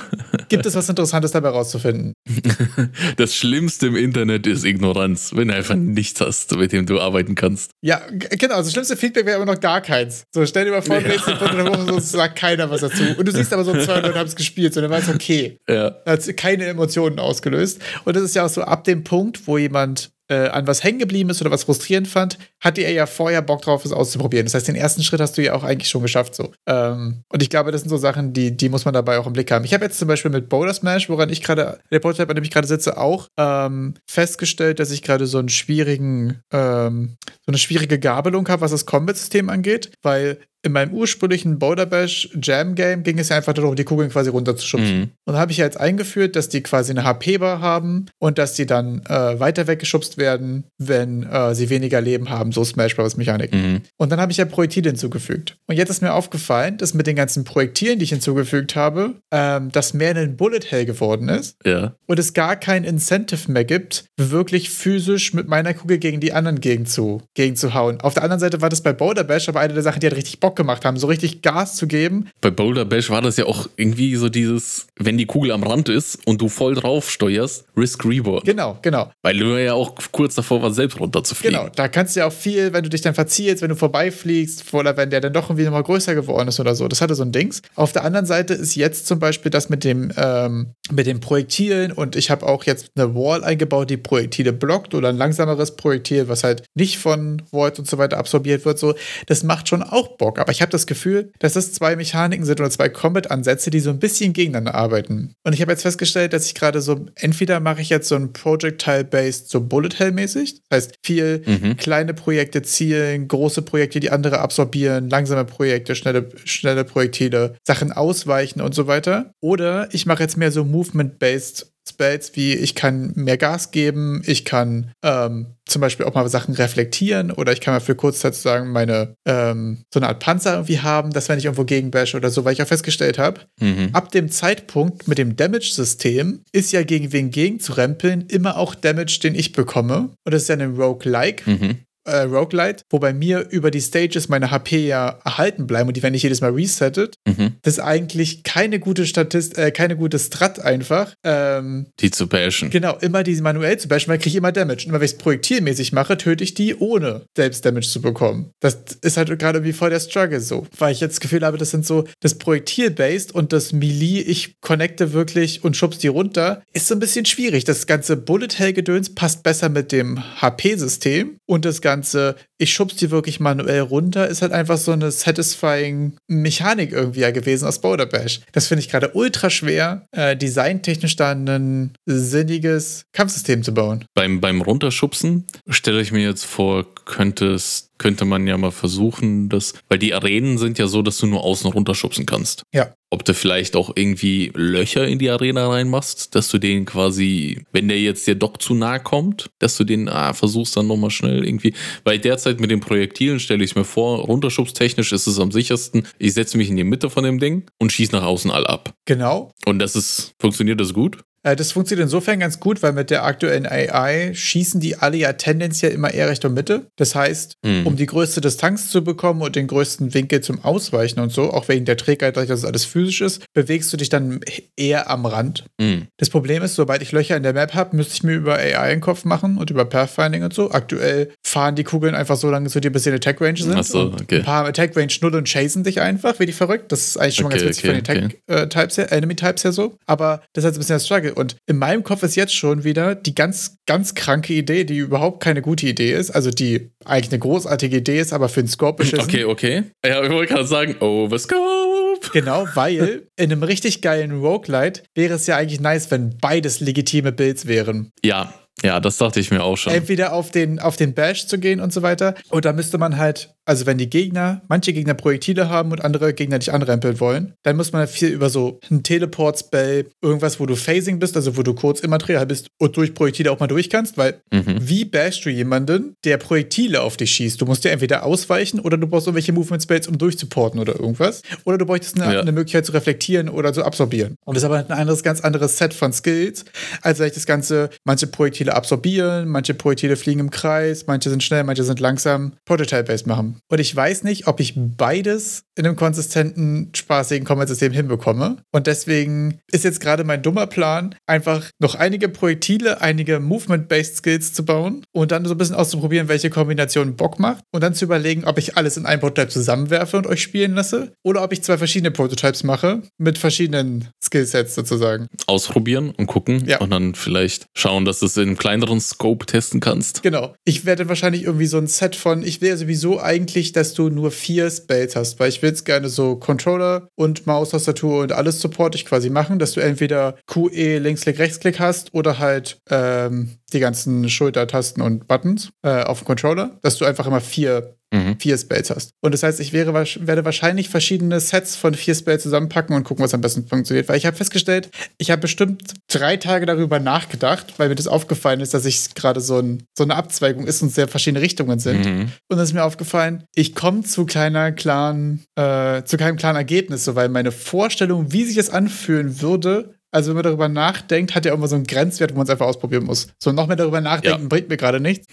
gibt es was Interessantes dabei rauszufinden. *laughs* Das Schlimmste im Internet ist Ignoranz, wenn du einfach nichts hast, mit dem du arbeiten kannst. Ja, genau. Also das schlimmste Feedback wäre aber noch gar keins. So, stell dir mal vor, ja. nächste Punkt der Woche so, sagt keiner was dazu. Und du siehst aber so, zwei Leute haben es gespielt, so, dann war es okay. Ja. Hat keine Emotionen ausgelöst. Und das ist ja auch so ab dem Punkt, wo jemand äh, an was hängen geblieben ist oder was frustrierend fand, hatte er ja vorher Bock drauf, es auszuprobieren. Das heißt, den ersten Schritt hast du ja auch eigentlich schon geschafft. So. Ähm, und ich glaube, das sind so Sachen, die, die muss man dabei auch im Blick haben. Ich habe jetzt zum Beispiel mit Boulder Smash, woran ich gerade, der Prototype, an dem ich gerade sitze, auch ähm, festgestellt, dass ich gerade so einen schwierigen, ähm, so eine schwierige Gabelung habe, was das Combat-System angeht, weil in meinem ursprünglichen Boulder Bash Jam Game ging es ja einfach darum, die Kugeln quasi runterzuschubsen. Mhm. Und da habe ich ja jetzt eingeführt, dass die quasi eine HP-Bar haben und dass die dann äh, weiter weggeschubst werden, wenn äh, sie weniger Leben haben, so Smash Bros. Mechanik. Mhm. Und dann habe ich ja Projektile hinzugefügt. Und jetzt ist mir aufgefallen, dass mit den ganzen Projektilen, die ich hinzugefügt habe, ähm, dass mehr ein Bullet Hell geworden ist. Ja. Und es gar kein Incentive mehr gibt, wirklich physisch mit meiner Kugel gegen die anderen gegen zu, gegen zu hauen. Auf der anderen Seite war das bei Boulder Bash aber eine der Sachen, die hat richtig Bock gemacht haben, so richtig Gas zu geben. Bei Boulder Bash war das ja auch irgendwie so dieses, wenn die Kugel am Rand ist und du voll drauf steuerst, Risk Reward. Genau, genau. Weil du ja auch kurz davor warst, selbst runterzufliegen. Genau, da kannst du ja auch viel, wenn du dich dann verzielst, wenn du vorbeifliegst, oder wenn der dann doch irgendwie nochmal größer geworden ist oder so. Das hatte so ein Dings. Auf der anderen Seite ist jetzt zum Beispiel das mit dem, ähm, mit den Projektilen und ich habe auch jetzt eine Wall eingebaut, die Projektile blockt oder ein langsameres Projektil, was halt nicht von Void und so weiter absorbiert wird. So, das macht schon auch Bock. Aber ich habe das Gefühl, dass das zwei Mechaniken sind oder zwei Combat-Ansätze, die so ein bisschen gegeneinander arbeiten. Und ich habe jetzt festgestellt, dass ich gerade so, entweder mache ich jetzt so ein Projectile-based, so Bullet Hell-mäßig. Das heißt, viel mhm. kleine Projekte zielen, große Projekte, die andere absorbieren, langsame Projekte, schnelle, schnelle Projektile, Sachen ausweichen und so weiter. Oder ich mache jetzt mehr so Movement-based Spells wie ich kann mehr Gas geben, ich kann ähm, zum Beispiel auch mal Sachen reflektieren oder ich kann mal für Kurzzeit sozusagen meine ähm, so eine Art Panzer irgendwie haben, dass wenn ich irgendwo gegenbash oder so, weil ich auch festgestellt habe, mhm. ab dem Zeitpunkt mit dem Damage-System ist ja gegen wen gegen zu rempeln immer auch Damage, den ich bekomme. Und das ist ja ein Roguelike. Mhm äh, Roguelite, wo bei mir über die Stages meine HP ja erhalten bleiben und die werden nicht jedes Mal resettet. Mhm. Das ist eigentlich keine gute Statist, äh, keine gute Strat einfach. Ähm, die zu bashen. Genau, immer die manuell zu bashen, weil ich kriege immer Damage. Und immer wenn ich es projektilmäßig mache, töte ich die, ohne selbst Damage zu bekommen. Das ist halt gerade irgendwie voll der Struggle so. Weil ich jetzt das Gefühl habe, das sind so das Projektil-based und das Melee, ich connecte wirklich und schubst die runter, ist so ein bisschen schwierig. Das ganze Bullet-Hell-Gedöns passt besser mit dem HP-System und das ganze ganze, ich schub's die wirklich manuell runter, ist halt einfach so eine satisfying Mechanik irgendwie ja gewesen aus Boulder Bash. Das finde ich gerade ultra schwer, äh, designtechnisch da ein sinniges Kampfsystem zu bauen. Beim, beim Runterschubsen stelle ich mir jetzt vor, könntest könnte man ja mal versuchen, dass, weil die Arenen sind ja so, dass du nur außen runterschubsen kannst. Ja. Ob du vielleicht auch irgendwie Löcher in die Arena reinmachst, dass du den quasi, wenn der jetzt dir doch zu nahe kommt, dass du den ah, versuchst dann nochmal schnell irgendwie, weil derzeit mit den Projektilen stelle ich mir vor, runterschubstechnisch ist es am sichersten, ich setze mich in die Mitte von dem Ding und schieße nach außen all ab. Genau. Und das ist, funktioniert das gut? Äh, das funktioniert insofern ganz gut, weil mit der aktuellen AI schießen die alle ja tendenziell immer eher Richtung Mitte. Das heißt, mhm. um die größte Distanz zu bekommen und den größten Winkel zum Ausweichen und so, auch wegen der Trägheit, dass das alles physisch ist, bewegst du dich dann eher am Rand. Mhm. Das Problem ist, sobald ich Löcher in der Map habe, müsste ich mir über AI einen Kopf machen und über Pathfinding und so. Aktuell fahren die Kugeln einfach so lange zu dir, bis sie in Attack Range sind. Ach so, okay. Ein paar Attack Range null und chasen dich einfach, wie die verrückt. Das ist eigentlich schon okay, mal ganz witzig okay, von den Attack-Types okay. her, Enemy-Types her so. Aber das ist halt ein bisschen der Struggle Frage. Und in meinem Kopf ist jetzt schon wieder die ganz, ganz kranke Idee, die überhaupt keine gute Idee ist. Also die eigentlich eine großartige Idee ist, aber für den Scope beschissen. Okay, okay. Ja, ich wollte gerade sagen, Overscope. Genau, weil *laughs* in einem richtig geilen Roguelite wäre es ja eigentlich nice, wenn beides legitime Builds wären. Ja, ja, das dachte ich mir auch schon. Entweder auf den, auf den Bash zu gehen und so weiter. Und da müsste man halt, also wenn die Gegner, manche Gegner Projektile haben und andere Gegner dich anrempeln wollen, dann muss man viel über so ein Teleport-Spell, irgendwas, wo du Phasing bist, also wo du kurz immaterial bist und durch Projektile auch mal durch kannst, weil Mhm. wie bashst du jemanden, der Projektile auf dich schießt? Du musst ja entweder ausweichen oder du brauchst irgendwelche Movement-Spells, um durchzuporten oder irgendwas. Oder du bräuchtest eine, Ja. eine Möglichkeit zu reflektieren oder zu absorbieren. Und das ist aber ein anderes, ganz anderes Set von Skills, als vielleicht das Ganze, manche Projektile absorbieren, manche Projektile fliegen im Kreis, manche sind schnell, manche sind langsam, Prototype-based machen. Und ich weiß nicht, ob ich beides in einem konsistenten, spaßigen Combat-System hinbekomme. Und deswegen ist jetzt gerade mein dummer Plan, einfach noch einige Projektile, einige Movement-based Skills zu bauen und dann so ein bisschen auszuprobieren, welche Kombination Bock macht und dann zu überlegen, ob ich alles in einen Prototype zusammenwerfe und euch spielen lasse oder ob ich zwei verschiedene Prototypes mache mit verschiedenen Skillsets sozusagen. Ausprobieren und gucken Ja. und dann vielleicht schauen, dass es in kleineren Scope testen kannst. Genau. Ich werde wahrscheinlich irgendwie so ein Set von, ich will ja sowieso eigentlich, dass du nur vier Spells hast, weil ich will es gerne so Controller und Maustastatur und alles Support ich quasi machen, dass du entweder QE, Linksklick, Rechtsklick hast oder halt ähm, die ganzen Schultertasten und Buttons äh, auf dem Controller, dass du einfach immer vier Mhm. vier Spells hast. Und das heißt, ich wäre, werde wahrscheinlich verschiedene Sets von vier Spells zusammenpacken und gucken, was am besten funktioniert. Weil ich habe festgestellt, ich habe bestimmt drei Tage darüber nachgedacht, weil mir das aufgefallen ist, dass ich gerade so, ein, so eine Abzweigung ist und sehr verschiedene Richtungen sind. Mhm. Und dann ist mir aufgefallen, ich komme zu kleiner, klaren, äh, zu keinem klaren Ergebnis, so, weil meine Vorstellung, wie sich es anfühlen würde, also wenn man darüber nachdenkt, hat ja immer so einen Grenzwert, wo man es einfach ausprobieren muss. So noch mehr darüber nachdenken Ja. bringt mir gerade nichts.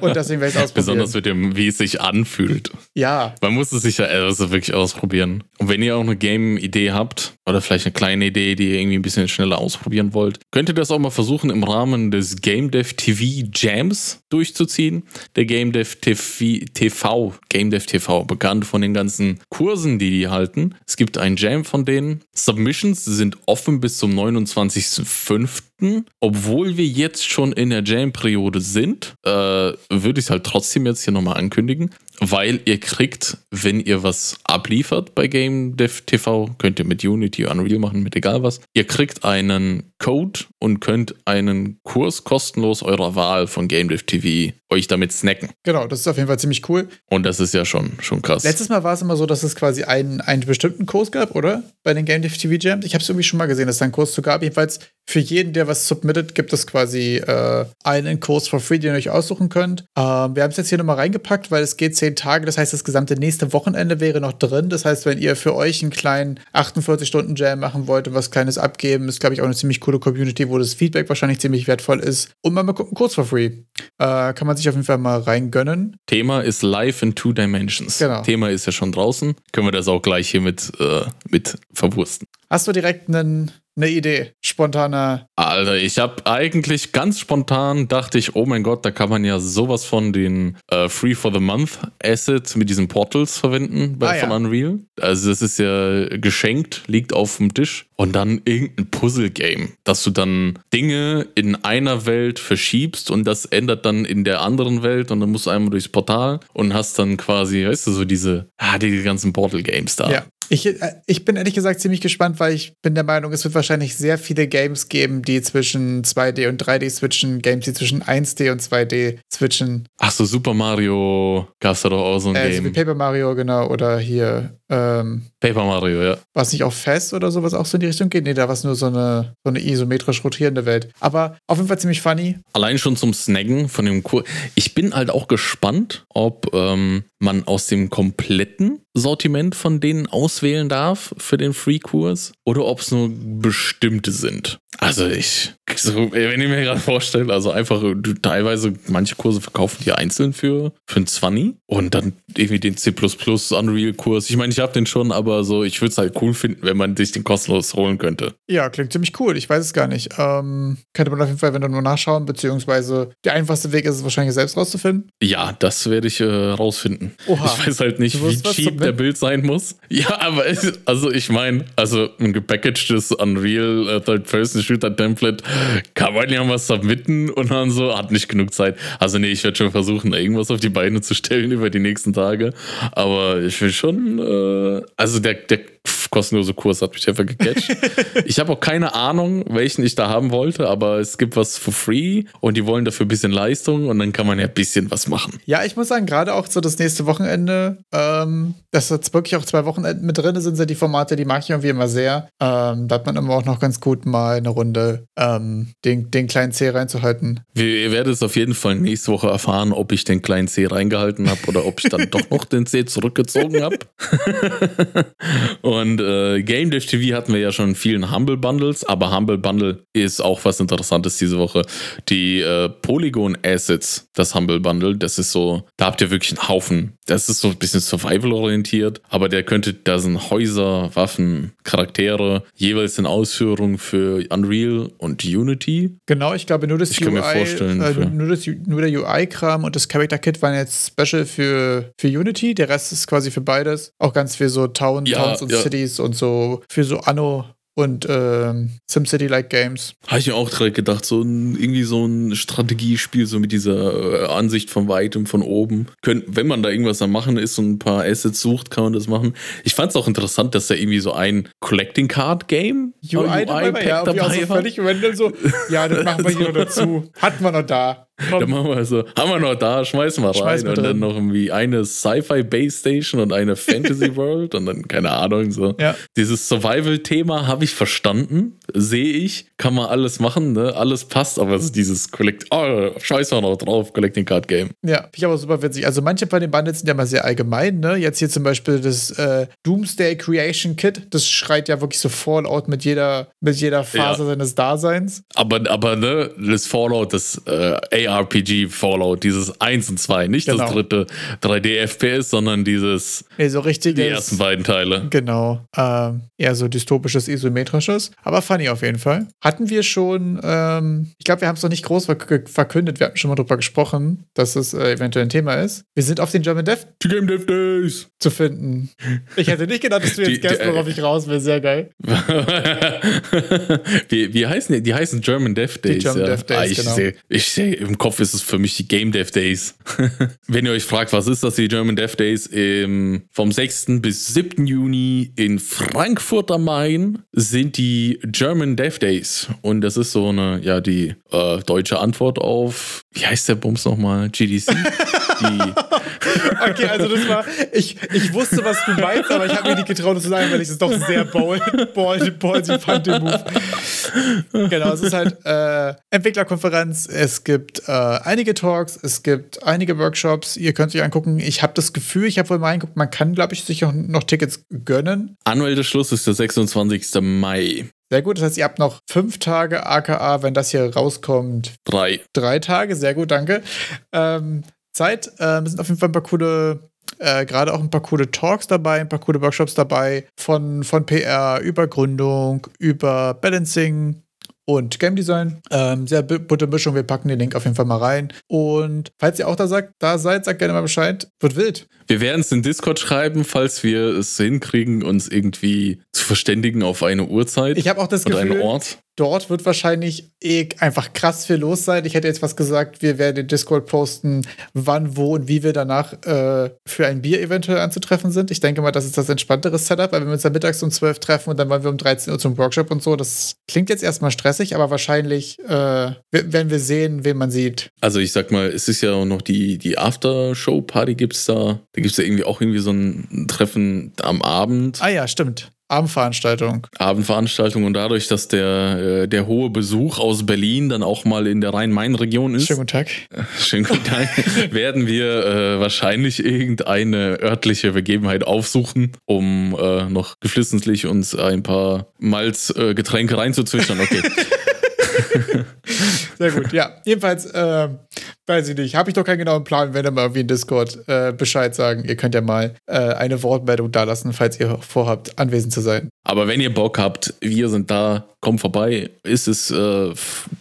Und deswegen werde ich es ausprobieren. Besonders mit dem, wie es sich anfühlt. ja, Man muss es sich ja also wirklich ausprobieren. Und wenn ihr auch eine Game-Idee habt oder vielleicht eine kleine Idee, die ihr irgendwie ein bisschen schneller ausprobieren wollt, könnt ihr das auch mal versuchen im Rahmen des Game Dev TV Jams durchzuziehen. Der Game Dev TV, TV, Game Dev TV, bekannt von den ganzen Kursen, die die halten. Es gibt einen Jam von denen. Submissions sind offen bis zum 29.05. Obwohl wir jetzt schon in der Jam-Periode sind, äh, würde ich es halt trotzdem jetzt hier nochmal ankündigen, weil ihr kriegt, wenn ihr was abliefert bei Game Dev TV, könnt ihr mit Unity, Unreal machen, mit egal was, ihr kriegt einen Code und könnt einen Kurs kostenlos eurer Wahl von Game Dev TV euch damit snacken. genau, das ist auf jeden Fall ziemlich cool. Und das ist ja schon, schon krass. Letztes Mal war es immer so, dass es quasi einen, einen bestimmten Kurs gab, oder? Bei den Game Dev TV Jams. Ich habe es irgendwie schon mal gesehen, dass es da einen Kurs zu gab. Jedenfalls für jeden, der was submittet, gibt es quasi äh, einen Kurs for free, den ihr euch aussuchen könnt. Ähm, wir haben es jetzt hier nochmal reingepackt, weil es geht zehn Tage. Das heißt, das gesamte nächste Wochenende wäre noch drin. Das heißt, wenn ihr für euch einen kleinen 48-Stunden-Jam machen wollt und was Kleines abgeben, ist, glaube ich, auch eine ziemlich coole Community, wo das Feedback wahrscheinlich ziemlich wertvoll ist. Und mal, gucken, Kurs for free. Äh, kann man sich auf jeden Fall mal reingönnen. Thema ist Live in Two Dimensions. Genau. Thema ist ja schon draußen. Können wir das auch gleich hier mit, äh, mit verwursten. Hast du direkt einen, eine Idee? Spontaner. Alter, ich habe eigentlich ganz spontan dachte ich, oh mein Gott, da kann man ja sowas von den äh, Free for the Month Asset mit diesen Portals verwenden bei, Ah, ja. von Unreal. Also das ist ja geschenkt, liegt auf dem Tisch und dann irgendein Puzzle-Game, dass du dann Dinge in einer Welt verschiebst und das ändert dann in der anderen Welt und dann musst du einmal durchs Portal und hast dann quasi, weißt du, so diese, ah, die ganzen Portal-Games da. Ja. Ich, äh, ich bin ehrlich gesagt ziemlich gespannt, weil ich bin der Meinung, es wird wahrscheinlich sehr viele Games geben, die zwischen 2D und 3D switchen, Games, die zwischen 1D und 2D switchen. Ach so, Super Mario gab's da doch auch so ein Äh, Game. Paper Mario, genau, oder hier, ähm, Paper Mario, ja. war es nicht auch Fest oder sowas auch so in die Richtung geht? Nee, da war es nur so eine, so eine isometrisch rotierende Welt. Aber auf jeden Fall ziemlich funny. Allein schon zum Snaggen von dem Kurs. Ich bin halt auch gespannt, ob ähm, man aus dem kompletten Sortiment von denen auswählen darf für den Free-Kurs oder ob es nur bestimmte sind. Also ich, so, wenn ich mir gerade vorstelle, also einfach du, teilweise, manche Kurse verkaufen die einzeln für, für ein 20 und dann irgendwie den C++ Unreal-Kurs. Ich meine, ich habe den schon, aber so, ich würde es halt cool finden, wenn man sich den kostenlos holen könnte. Ja, klingt ziemlich cool. Ich weiß es gar nicht. Ähm, könnte man auf jeden Fall, wenn du nur nachschauen, beziehungsweise der einfachste Weg ist es wahrscheinlich selbst rauszufinden. Ja, das werde ich äh, rausfinden. Oha. Ich weiß halt nicht, wie cheap der Bild sein muss. Ja, aber es, also ich meine, also ein gepackagedes Unreal äh, Third-Person-Shooter-Template kann man ja mal submitten und dann so, hat nicht genug Zeit. Also nee, ich werde schon versuchen, irgendwas auf die Beine zu stellen *laughs* über die nächsten Tage. Aber ich will schon, äh, also der, der kostenlose Kurs hat mich einfach gecatcht. *laughs* ich habe auch keine Ahnung, welchen ich da haben wollte, aber es gibt was for free und die wollen dafür ein bisschen Leistung und dann kann man ja ein bisschen was machen. Ja, ich muss sagen, gerade auch so das nächste Wochenende, ähm, dass jetzt wirklich auch zwei Wochenenden mit drin sind, sind die Formate, die mag ich irgendwie immer sehr. Ähm, da hat man immer auch noch ganz gut mal eine Runde ähm, den, den kleinen C reinzuhalten. Wir, ihr werdet es auf jeden Fall nächste Woche erfahren, ob ich den kleinen C reingehalten habe oder ob ich dann doch noch den C zurückgezogen habe. *laughs* und äh, Game Dev TV hatten wir ja schon in vielen Humble Bundles, aber Humble Bundle ist auch was Interessantes diese Woche. Die äh, Polygon Assets, das Humble Bundle, das ist so, da habt ihr wirklich einen Haufen. Das ist so ein bisschen Survival-orientiert, aber der könnte, da sind Häuser, Waffen, Charaktere, jeweils in Ausführung für Unreal und Unity. Genau, ich glaube nur das ich UI, kann mir vorstellen, äh, nur, das, nur der UI-Kram und das Character Kit waren jetzt Special für, für Unity, der Rest ist quasi für beides. Auch ganz viel so Town, ja, Towns und ja. Cities und so für so Anno und ähm, SimCity-like Games. Habe ich mir auch direkt gedacht, so ein, irgendwie so ein Strategiespiel, so mit dieser äh, Ansicht von weitem, von oben. Könnt, wenn man da irgendwas am Machen ist und ein paar Assets sucht, kann man das machen. Ich fand es auch interessant, dass da irgendwie so ein Collecting Card Game UI, UI dabei, war, ja, dabei so völlig random so, ja, das machen wir hier *laughs* noch dazu. Hatten wir noch da. Komm. Dann machen wir so, haben wir noch da, schmeißen wir Schmeiß rein. Und dann noch irgendwie eine Sci-Fi Base Station und eine Fantasy *laughs* World und dann, keine Ahnung, so. Ja. Dieses Survival-Thema habe ich verstanden, sehe ich, kann man alles machen, ne? Alles passt, aber es ist dieses Collect, oh, scheiß wir noch drauf, Collecting Card Game. Ja, ich aber super witzig. Also manche von den Bundles sind ja mal sehr allgemein, ne? Jetzt hier zum Beispiel das äh, Doomsday Creation Kit, das schreit ja wirklich so Fallout mit jeder, mit jeder Phase ja. seines Daseins. Aber, aber, ne, das Fallout, das äh, JRPG Fallout, dieses 1 und 2, nicht genau. das dritte 3D FPS, sondern dieses nee, so richtiges, die ersten beiden Teile. Genau. Ähm, eher so dystopisches, isometrisches, aber funny auf jeden Fall. Hatten wir schon, ähm, ich glaube, wir haben es noch nicht groß verkündet, wir hatten schon mal drüber gesprochen, dass es äh, eventuell ein Thema ist. Wir sind auf den German Dev die Game Dev Days zu finden. Ich hätte nicht gedacht, dass du *laughs* jetzt gehst, worauf ich raus will. Sehr geil. *laughs* wie, wie heißen die? Die heißen German Dev Days. Die German ja. Dev Days, ah, ich genau. Sehe, ich sehe Kopf ist es für mich die Game Dev Days. *laughs* Wenn ihr euch fragt, was ist das, die German Dev Days, ähm, vom 6. bis 7. Juni in Frankfurt am Main sind die German Dev Days. Und das ist so eine, ja, die äh, deutsche Antwort auf, wie heißt der Bums nochmal? GDC? *laughs* die. Okay, also das war, ich, ich wusste, was du meinst, aber ich habe mir nicht getraut, das zu sagen, weil ich es doch sehr bold, bold, bold fand, den Move. Genau, es ist halt äh, Entwicklerkonferenz, es gibt äh, einige Talks, es gibt einige Workshops, ihr könnt euch angucken. Ich habe das Gefühl, ich habe wohl mal reingeguckt, man kann, glaube ich, sich auch noch Tickets gönnen. Anmeldeschluss ist der 26. Mai. Sehr gut, das heißt, ihr habt noch fünf Tage AKA, wenn das hier rauskommt. Drei. Drei Tage, sehr gut, danke. Ähm, Zeit. Äh, es sind auf jeden Fall ein paar coole äh, gerade auch ein paar coole Talks dabei, ein paar coole Workshops dabei, von, von PR über Gründung, über Balancing, und Game Design. Ähm, sehr bunte Mischung. Wir packen den Link auf jeden Fall mal rein. Und falls ihr auch da, sagt, da seid, sagt gerne mal Bescheid. Wird wild. Wir werden es in Discord schreiben, falls wir es hinkriegen, uns irgendwie zu verständigen auf eine Uhrzeit. Ich habe auch das Gefühl, einen Ort dort wird wahrscheinlich eh einfach krass viel los sein. Ich hätte jetzt was gesagt, wir werden den Discord posten, wann, wo und wie wir danach äh, für ein Bier eventuell anzutreffen sind. Ich denke mal, das ist das entspanntere Setup, weil wenn wir uns dann mittags um 12 treffen und dann wollen wir um 13 Uhr zum Workshop und so, das klingt jetzt erstmal stressig, aber wahrscheinlich äh, werden wir sehen, wen man sieht. Also ich sag mal, es ist ja auch noch die, die After-Show-Party gibt's da. Da gibt es ja irgendwie auch irgendwie so ein Treffen am Abend. Ah ja, stimmt. Abendveranstaltung. Abendveranstaltung und dadurch, dass der, äh, der hohe Besuch aus Berlin dann auch mal in der Rhein-Main-Region ist. Schönen guten Tag. Äh, *laughs* schönen guten Tag. *laughs* werden wir äh, wahrscheinlich irgendeine örtliche Begebenheit aufsuchen, um äh, noch geflissentlich uns ein paar Malzgetränke äh, reinzuzwitschern. Okay. *laughs* Sehr gut, ja. Jedenfalls, äh, weiß ich nicht, habe ich doch keinen genauen Plan, wenn ihr mal irgendwie in Discord äh, Bescheid sagen. Ihr könnt ja mal äh, eine Wortmeldung da lassen, falls ihr vorhabt, anwesend zu sein. Aber wenn ihr Bock habt, wir sind da, kommt vorbei. Ist es, äh,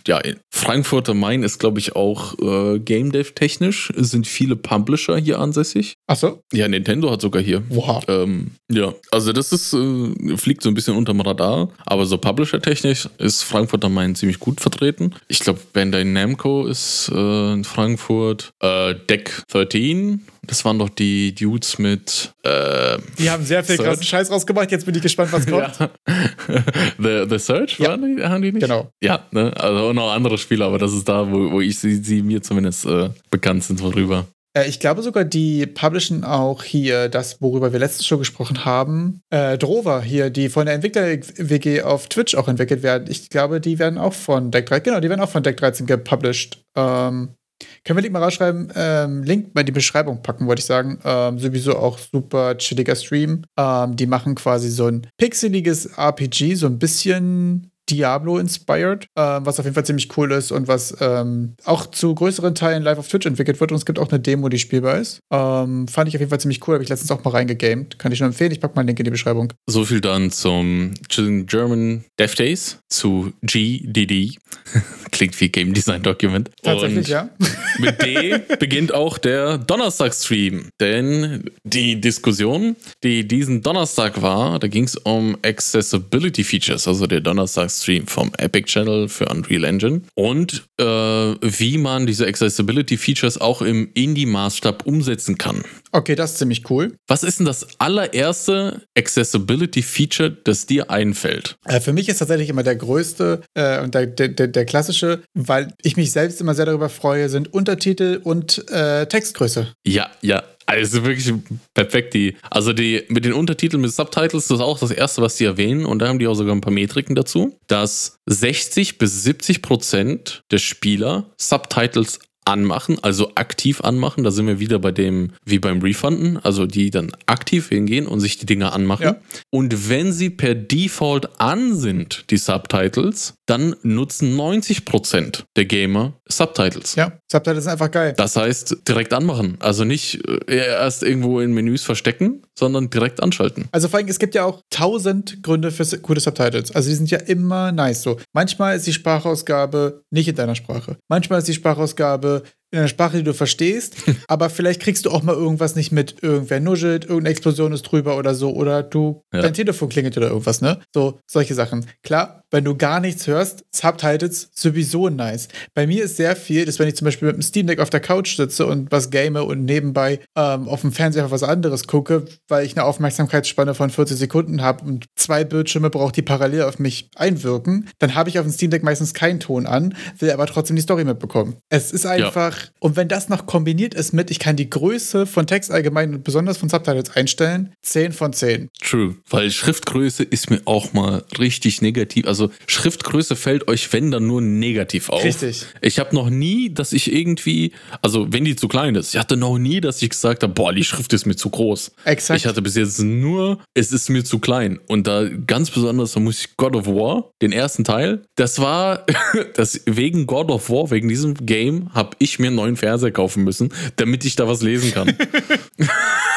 ja, Frankfurt am Main ist, glaube ich, auch äh, Game Dev technisch. Es sind viele Publisher hier ansässig. Ach so? Ja, Nintendo hat sogar hier. Wow. Ähm, ja, also das ist, äh, fliegt so ein bisschen unterm Radar, aber so Publisher-technisch ist Frankfurt am Main ziemlich gut vertreten. Ich glaube, Bandai Namco ist äh, in Frankfurt. Äh, Deck 13 das waren doch die Dudes mit. Äh, die haben sehr viel krassen Scheiß rausgemacht. Jetzt bin ich gespannt, was *laughs* kommt. ja. *laughs* The, The Search, ja. die, haben die nicht? Genau. Ja, ne? also auch noch andere Spiele, aber das ist da, wo, wo ich sie, sie mir zumindest äh, bekannt sind worüber. Äh, ich glaube sogar, die publishen auch hier das, worüber wir letztens schon gesprochen haben. Äh, Drover hier, die von der Entwickler-WG auf Twitch auch entwickelt werden. Ich glaube, die werden auch von Deck 13, genau, die werden auch von Deck 13 gepublished. Ähm, können wir Link mal rausschreiben? Ähm, Link bei die Beschreibung packen, wollte ich sagen. Ähm, sowieso auch super chilliger Stream. Ähm, die machen quasi so ein pixeliges RPG, so ein bisschen Diablo-inspired, äh, was auf jeden Fall ziemlich cool ist und was ähm, auch zu größeren Teilen live auf Twitch entwickelt wird. Und es gibt auch eine Demo, die spielbar ist. Ähm, fand ich auf jeden Fall ziemlich cool, habe ich letztens auch mal reingegamed. Kann ich nur empfehlen. Ich packe mal einen Link in die Beschreibung. So viel dann zum German Dev Days, zu GDD. *laughs* Klingt wie Game Design Document. Tatsächlich, und ja. *laughs* mit D beginnt auch der Donnerstag-Stream. Denn die Diskussion, die diesen Donnerstag war, da ging es um Accessibility Features, also der Donnerstag Stream vom Epic Channel für Unreal Engine und äh, wie man diese Accessibility Features auch im Indie-Maßstab umsetzen kann. Okay, das ist ziemlich cool. Was ist denn das allererste Accessibility Feature, das dir einfällt? Äh, für mich ist tatsächlich immer der größte äh, und der, der, der, klassische, weil ich mich selbst immer sehr darüber freue, sind Untertitel und äh, Textgröße. Ja, ja, also wirklich perfekt. Die, also die mit den Untertiteln, mit Subtitles, das ist auch das Erste, was die erwähnen. Und da haben die auch sogar ein paar Metriken dazu, dass 60 bis 70 Prozent der Spieler Subtitles anmachen, also aktiv anmachen. Da sind wir wieder bei dem, wie beim Refunden, also die dann aktiv hingehen und sich die Dinger anmachen. Ja. Und wenn sie per Default an sind, die Subtitles, dann nutzen 90% der Gamer Subtitles. Ja, Subtitles sind einfach geil. Das heißt, direkt anmachen. Also nicht äh, erst irgendwo in Menüs verstecken, sondern direkt anschalten. Also vor allem, es gibt ja auch tausend Gründe für gute Subtitles. Also die sind ja immer nice so. Manchmal ist die Sprachausgabe nicht in deiner Sprache. Manchmal ist die Sprachausgabe in einer Sprache, die du verstehst, *laughs* aber vielleicht kriegst du auch mal irgendwas nicht mit. Irgendwer nuschelt, irgendeine Explosion ist drüber oder so, oder du, ja. dein Telefon klingelt oder irgendwas, ne? So, solche Sachen. Klar, wenn du gar nichts hörst, Subtitles sowieso nice. Bei mir ist sehr viel, dass wenn ich zum Beispiel mit dem Steam Deck auf der Couch sitze und was game und nebenbei ähm, auf dem Fernseher was anderes gucke, weil ich eine Aufmerksamkeitsspanne von 40 Sekunden habe und zwei Bildschirme braucht, die parallel auf mich einwirken, dann habe ich auf dem Steam Deck meistens keinen Ton an, will aber trotzdem die Story mitbekommen. Es ist einfach, ja. und wenn das noch kombiniert ist mit, ich kann die Größe von Text allgemein und besonders von Subtitles einstellen, 10 von 10. True, weil Schriftgröße ist mir auch mal richtig negativ, also Schriftgröße fällt euch, wenn dann nur negativ auf. Richtig. Ich habe noch nie, dass ich irgendwie, also wenn die zu klein ist, ich hatte noch nie, dass ich gesagt habe, boah, die Schrift ist mir zu groß. Exakt. Ich hatte bis jetzt nur, es ist mir zu klein. Und da ganz besonders, da muss ich God of War, den ersten Teil, das war, *laughs* das wegen God of War, wegen diesem Game, habe ich mir einen neuen Fernseher kaufen müssen, damit ich da was lesen kann. *laughs*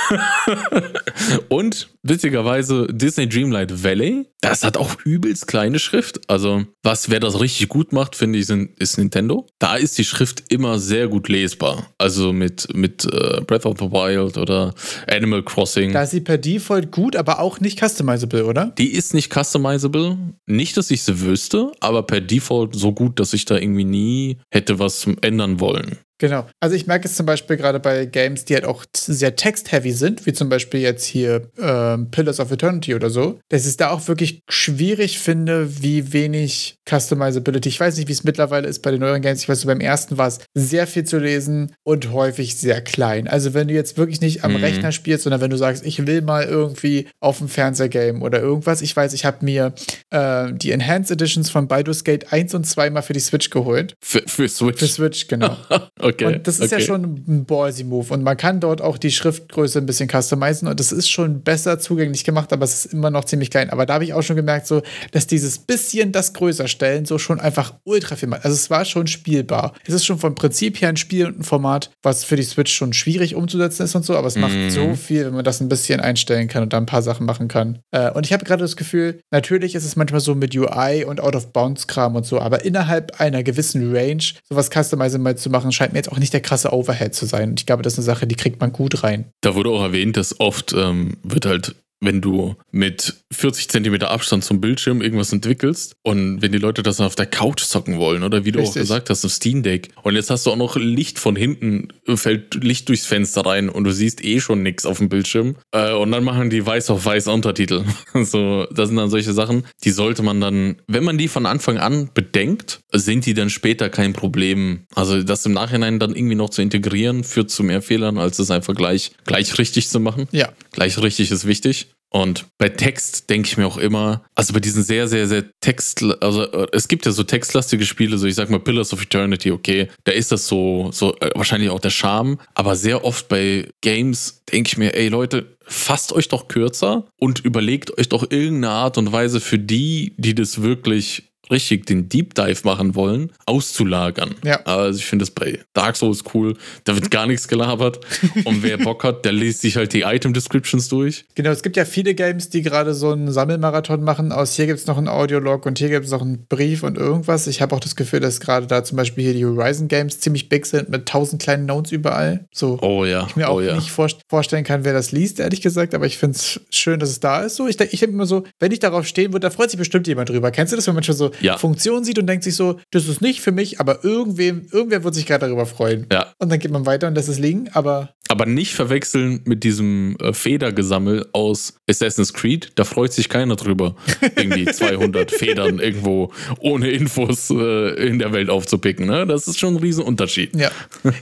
*laughs* Und witzigerweise Disney Dreamlight Valley, das hat auch übelst kleine Schrift. Also, was wer das richtig gut macht, finde ich, sind, ist Nintendo. Da ist die Schrift immer sehr gut lesbar. Also mit, mit uh, Breath of the Wild oder Animal Crossing. Da ist sie per Default gut, aber auch nicht customizable, oder? Die ist nicht customizable. Nicht, dass ich sie wüsste, aber per Default so gut, dass ich da irgendwie nie hätte was ändern wollen. Genau. Also ich merke es zum Beispiel gerade bei Games, die halt auch sehr text-heavy sind, wie zum Beispiel jetzt hier ähm, Pillars of Eternity oder so, dass ich es da auch wirklich schwierig finde, wie wenig Customizability. Ich weiß nicht, wie es mittlerweile ist bei den neueren Games. Ich weiß, beim ersten war es sehr viel zu lesen und häufig sehr klein. Also wenn du jetzt wirklich nicht am mhm. Rechner spielst, sondern wenn du sagst, ich will mal irgendwie auf dem Fernseher game oder irgendwas. Ich weiß, ich habe mir äh, die Enhanced Editions von Baldur's Gate 1 und 2 mal für die Switch geholt. Für, für Switch? Für Switch, genau. *laughs* Okay. Und das ist okay. ja schon ein ballsy Move. Und man kann dort auch die Schriftgröße ein bisschen customizen und das ist schon besser zugänglich gemacht, aber es ist immer noch ziemlich klein. Aber da habe ich auch schon gemerkt, so, dass dieses bisschen das größer stellen so schon einfach ultra viel macht. Also es war schon spielbar. Es ist schon vom Prinzip her ein Spiel und ein Format, was für die Switch schon schwierig umzusetzen ist und so, aber es macht Mhm. so viel, wenn man das ein bisschen einstellen kann und da ein paar Sachen machen kann. Äh, und ich habe gerade das Gefühl, natürlich ist es manchmal so mit UI und Out-of-Bounds-Kram und so, aber innerhalb einer gewissen Range sowas Customizing mal zu machen, scheint mir jetzt auch nicht der krasse Overhead zu sein. Ich glaube, das ist eine Sache, die kriegt man gut rein. Da wurde auch erwähnt, dass oft ähm, wird halt, wenn du mit 40 Zentimeter Abstand zum Bildschirm irgendwas entwickelst und wenn die Leute das dann auf der Couch zocken wollen oder wie du auch Richtig. gesagt hast, im Steam Deck und jetzt hast du auch noch Licht von hinten, fällt Licht durchs Fenster rein und du siehst eh schon nichts auf dem Bildschirm äh, und dann machen die weiß auf weiß Untertitel. *laughs* so, das sind dann solche Sachen, die sollte man dann, wenn man die von Anfang an bedenkt, sind die dann später kein Problem. Also das im Nachhinein dann irgendwie noch zu integrieren, führt zu mehr Fehlern, als es einfach gleich, gleich richtig zu machen. Ja. Gleich richtig ist wichtig. Und bei Text denke ich mir auch immer, also bei diesen sehr, sehr, sehr Text, also äh, es gibt ja so textlastige Spiele, so ich sag mal Pillars of Eternity, okay, da ist das so, so äh, wahrscheinlich auch der Charme, aber sehr oft bei Games denke ich mir, ey Leute, fasst euch doch kürzer und überlegt euch doch irgendeine Art und Weise für die, die das wirklich richtig den Deep Dive machen wollen, auszulagern. Ja. Also ich finde das bei Dark Souls cool, da wird gar nichts gelabert und wer *laughs* Bock hat, der liest sich halt die Item Descriptions durch. Genau, es gibt ja viele Games, die gerade so einen Sammelmarathon machen. Aus hier gibt es noch einen Audiolog und hier gibt es noch einen Brief und irgendwas. Ich habe auch das Gefühl, dass gerade da zum Beispiel hier die Horizon Games ziemlich big sind mit tausend kleinen Notes überall. So. Oh ja, Ich mir auch oh ja. nicht vor, vorstellen kann, wer das liest, ehrlich gesagt, aber ich finde es schön, dass es da ist. So, ich denke ich denk immer so, wenn ich darauf stehen würde, da freut sich bestimmt jemand drüber. Kennst du das, wenn man schon so Ja. Funktionen sieht und denkt sich so, das ist nicht für mich, aber irgendwem, irgendwer wird sich gerade darüber freuen. Ja, Und dann geht man weiter und lässt es liegen, aber aber nicht verwechseln mit diesem äh, Federgesammel aus Assassin's Creed. Da freut sich keiner drüber, irgendwie *laughs* 200 Federn irgendwo ohne Infos äh, in der Welt aufzupicken. Ne? Das ist schon ein Riesenunterschied. Ja,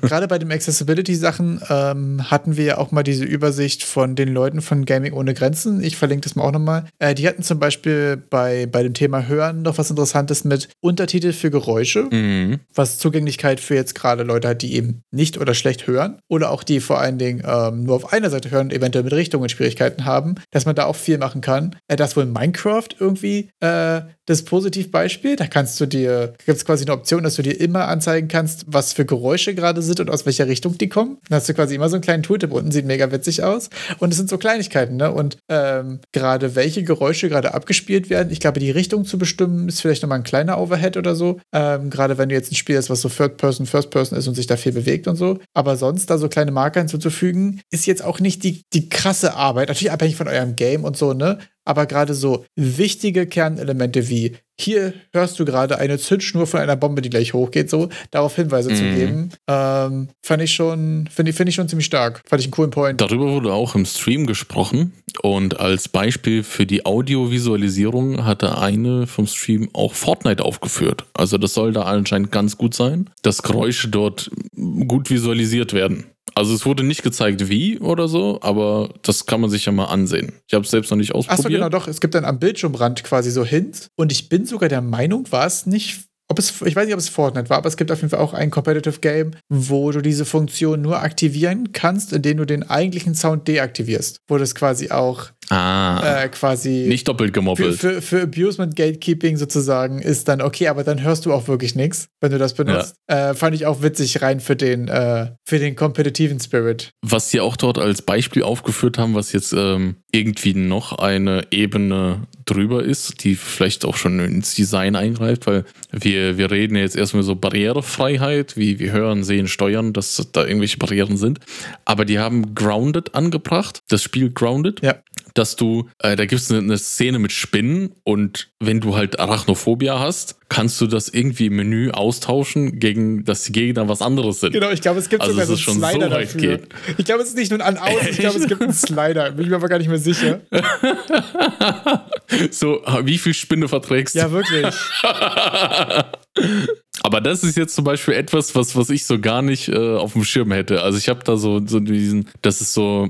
gerade bei den Accessibility-Sachen ähm, hatten wir ja auch mal diese Übersicht von den Leuten von Gaming ohne Grenzen. Ich verlinke das mal auch nochmal. Äh, die hatten zum Beispiel bei, bei dem Thema Hören noch was Interessantes mit Untertitel für Geräusche, Mhm. was Zugänglichkeit für jetzt gerade Leute hat, die eben nicht oder schlecht hören oder auch die vor allen Dingen ähm, nur auf einer Seite hören und eventuell mit Richtungen Schwierigkeiten haben, dass man da auch viel machen kann. Äh, das wohl Minecraft irgendwie äh, das Positivbeispiel. Da kannst du dir, gibt es quasi eine Option, dass du dir immer anzeigen kannst, was für Geräusche gerade sind und aus welcher Richtung die kommen. Dann hast du quasi immer so einen kleinen Tooltip unten, sieht mega witzig aus. Und es sind so Kleinigkeiten, ne? Und ähm, gerade welche Geräusche gerade abgespielt werden, ich glaube, die Richtung zu bestimmen, ist vielleicht nochmal ein kleiner Overhead oder so. Ähm, gerade wenn du jetzt ein Spiel hast, was so Third Person, First Person ist und sich da viel bewegt und so. Aber sonst da so kleine Marker hinzuzufügen, ist jetzt auch nicht die, die krasse Arbeit. Natürlich abhängig von eurem Game und so, ne? Aber gerade so wichtige Kernelemente wie hier hörst du gerade eine Zündschnur von einer Bombe, die gleich hochgeht, so darauf Hinweise zu Mhm. geben, ähm, fand ich schon, finde ich, finde ich schon ziemlich stark. Fand ich einen coolen Point. Darüber wurde auch im Stream gesprochen und als Beispiel für die Audiovisualisierung hatte eine vom Stream auch Fortnite aufgeführt. Also das soll da anscheinend ganz gut sein, dass Geräusche dort gut visualisiert werden. Also es wurde nicht gezeigt, wie oder so, aber das kann man sich ja mal ansehen. Ich habe es selbst noch nicht Achso, ausprobiert. genau, doch. Es gibt dann am Bildschirmrand quasi so Hints. Und ich bin sogar der Meinung, war es nicht. Ob es, ich weiß nicht, ob es Fortnite war, aber es gibt auf jeden Fall auch ein Competitive Game, wo du diese Funktion nur aktivieren kannst, indem du den eigentlichen Sound deaktivierst. Wo das quasi auch Ah, äh, quasi nicht doppelt für, gemoppelt. für, für Abusement Gatekeeping sozusagen ist dann okay, aber dann hörst du auch wirklich nichts, wenn du das benutzt. Äh, fand ich auch witzig rein für den, äh, für den kompetitiven Spirit. Was sie auch dort als Beispiel aufgeführt haben, was jetzt ähm, irgendwie noch eine Ebene drüber ist, die vielleicht auch schon ins Design eingreift, weil wir, wir reden jetzt erstmal so Barrierefreiheit, wie wir hören, sehen, steuern, dass da irgendwelche Barrieren sind. Aber die haben Grounded angebracht, das Spiel Grounded. Ja. Dass du, äh, da gibt es eine, eine Szene mit Spinnen und wenn du halt Arachnophobia hast, kannst du das irgendwie im Menü austauschen, gegen dass die Gegner was anderes sind. Genau, ich glaube, es gibt Also, sogar so schon einen Slider so weit dafür. geht. Ich glaube, es ist nicht nur ein An-Aus, ich glaube, es gibt einen Slider. Bin ich mir aber gar nicht mehr sicher. *laughs* So, wie viel Spinne verträgst du? Ja, wirklich. *laughs* Aber das ist jetzt zum Beispiel etwas, was, was ich so gar nicht äh, auf dem Schirm hätte. Also ich habe da so, so diesen, das ist so,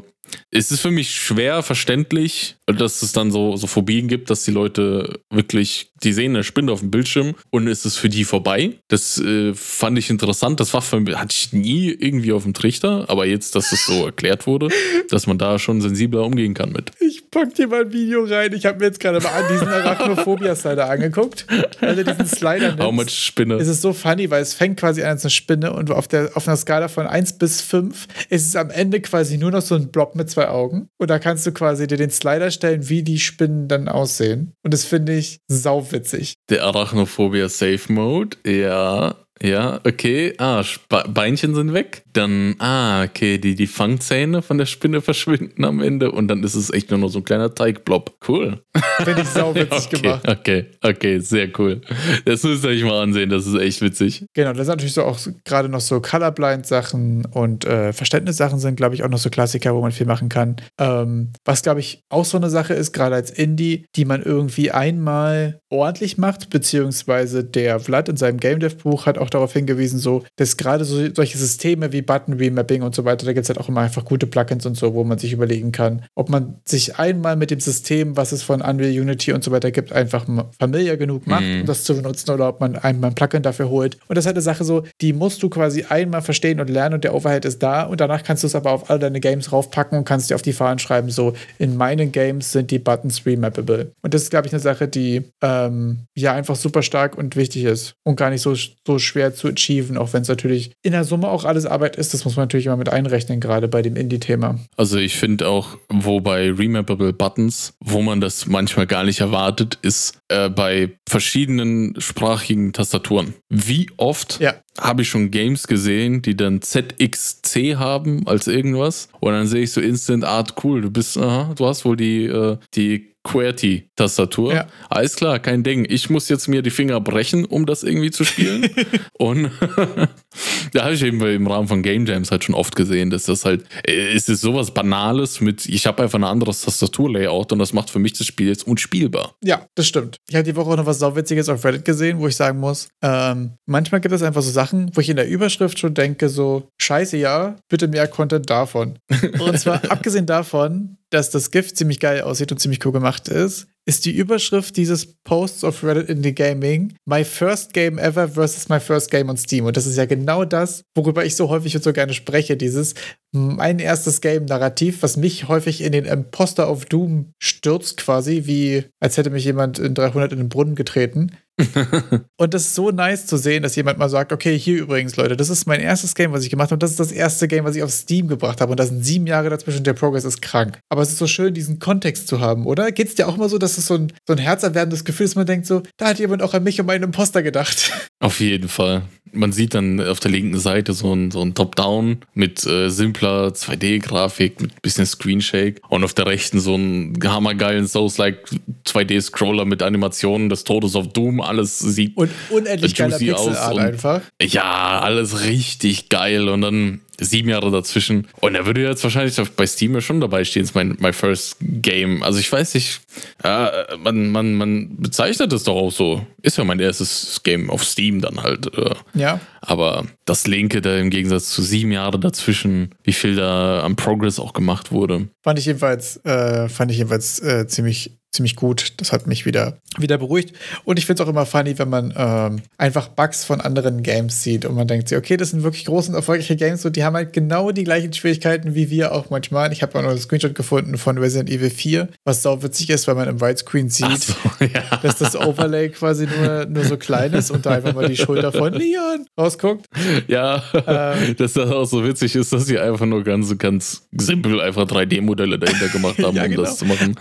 es ist für mich schwer verständlich, dass es dann so, so Phobien gibt, dass die Leute wirklich, die sehen eine Spinne auf dem Bildschirm und es ist für die vorbei. Das äh, fand ich interessant. Das war für mich, hatte ich nie irgendwie auf dem Trichter, aber jetzt, dass es so *laughs* erklärt wurde, dass man da schon sensibler umgehen kann mit. Ich pack dir mal ein Video rein. Ich habe mir jetzt gerade mal an diesen Arachnophobia-Slider *laughs* angeguckt. Also diesen Slider nimmst, How much Spinne? Es ist so funny, weil es fängt quasi an als eine Spinne und auf, der, auf einer Skala von 1 bis 5 ist es am Ende quasi nur noch so ein Blob mit zwei Augen. Und da kannst du quasi dir den Slider stellen, wie die Spinnen dann aussehen. Und das finde ich sauwitzig. Der Arachnophobia Safe Mode, ja. Ja, okay. Ah, Sp Beinchen sind weg. Dann, ah, okay, die, die Fangzähne von der Spinne *laughs* verschwinden am Ende und dann ist es echt nur noch so ein kleiner Teigblob. Cool. Finde ich sauwitzig *laughs* okay, gemacht. Okay, okay, sehr cool. Das müsst ihr euch mal ansehen, das ist echt witzig. Genau, das sind natürlich so auch gerade noch so Colorblind-Sachen und äh, Verständnissachen sind, glaube ich, auch noch so Klassiker, wo man viel machen kann. Ähm, was, glaube ich, auch so eine Sache ist, gerade als Indie, die man irgendwie einmal ordentlich macht, beziehungsweise der Vlad in seinem Game Dev-Buch hat auch darauf hingewiesen, so, dass gerade so solche Systeme wie Button-Remapping und so weiter, da gibt es halt auch immer einfach gute Plugins und so, wo man sich überlegen kann, ob man sich einmal mit dem System, was es von Unreal Unity und so weiter gibt, einfach familiar genug macht, Mhm. um das zu benutzen oder ob man einmal ein Plugin dafür holt. Und das ist halt eine Sache so, die musst du quasi einmal verstehen und lernen und der Overhead ist da und danach kannst du es aber auf all deine Games raufpacken und kannst dir auf die Fahnen schreiben, so, in meinen Games sind die Buttons remappable. Und das ist, glaube ich, eine Sache, die ähm, ja einfach super stark und wichtig ist und gar nicht so, so schwer zu achieven, auch wenn es natürlich in der Summe auch alles Arbeit ist. Das muss man natürlich immer mit einrechnen, gerade bei dem Indie-Thema. Also ich finde auch, wo bei Remappable Buttons, wo man das manchmal gar nicht erwartet, ist äh, bei verschiedenen sprachigen Tastaturen. Wie oft Ja. habe ich schon Games gesehen, die dann ZXC haben als irgendwas und dann sehe ich so instant Art cool, du bist, aha, du hast wohl die, äh, die QWERTY-Tastatur. Ja. Alles klar, kein Ding. Ich muss jetzt mir die Finger brechen, um das irgendwie zu spielen. *laughs* und *laughs* da habe ich eben im Rahmen von Game Jams halt schon oft gesehen, dass das halt, äh, es ist sowas Banales mit, ich habe einfach ein anderes Tastaturlayout und das macht für mich das Spiel jetzt unspielbar. Ja, das stimmt. Ich habe die Woche auch noch was Sauwitziges auf Reddit gesehen, wo ich sagen muss, ähm, manchmal gibt es einfach so Sachen, wo ich in der Überschrift schon denke, so, scheiße, ja, bitte mehr Content davon. *laughs* Und zwar abgesehen davon, dass das GIF ziemlich geil aussieht und ziemlich cool gemacht ist, ist die Überschrift dieses Posts auf Reddit Indie Gaming My first game ever versus my first game on Steam. Und das ist ja genau das, worüber ich so häufig und so gerne spreche. Dieses mein erstes Game-Narrativ, was mich häufig in den Imposter of Doom stürzt, quasi, wie als hätte mich jemand in 300 in den Brunnen getreten. *laughs* und das ist so nice zu sehen, dass jemand mal sagt, okay, hier übrigens, Leute, das ist mein erstes Game, was ich gemacht habe. Und das ist das erste Game, was ich auf Steam gebracht habe. Und da sind sieben Jahre dazwischen. Der Progress ist krank. Aber es ist so schön, diesen Kontext zu haben, oder? Geht es dir auch immer so, dass es so ein, so ein herzerwärmendes Gefühl ist, man denkt so, da hat jemand auch an mich und meinen Imposter gedacht. *laughs* Auf jeden Fall. Man sieht dann auf der linken Seite so ein, so ein Top-Down mit äh, simpler 2D-Grafik, mit bisschen Screenshake und auf der rechten so einen hammergeilen Souls-like 2D-Scroller mit Animationen des Todes auf Doom. Alles sieht Und unendlich geiler aus Pixelart und- einfach. Ja, alles richtig geil und dann sieben Jahre dazwischen. Und er würde jetzt wahrscheinlich bei Steam ja schon dabei stehen, ist mein, my first game. Also ich weiß nicht, ja, man, man, man bezeichnet es doch auch so. Ist ja mein erstes Game auf Steam dann halt. Äh. Ja. Aber das linke da im Gegensatz zu sieben Jahre dazwischen, wie viel da am Progress auch gemacht wurde. Fand ich jedenfalls, äh, fand ich jedenfalls äh, ziemlich, ziemlich gut. Das hat mich wieder, wieder beruhigt. Und ich finde es auch immer funny, wenn man ähm, einfach Bugs von anderen Games sieht und man denkt sich, okay, das sind wirklich große und erfolgreiche Games und die haben halt genau die gleichen Schwierigkeiten wie wir auch manchmal. Ich habe auch noch einen Screenshot gefunden von Resident Evil 4, was sau witzig ist, weil man im Widescreen sieht, so, *laughs* ja. dass das Overlay quasi nur, nur so klein ist und da einfach mal die Schulter von Leon rausguckt. Ja, Ähm. *laughs* dass das auch so witzig ist, dass sie einfach nur ganz, ganz simpel einfach 3D-Modelle dahinter gemacht *laughs* haben, Ja, um genau. das zu machen.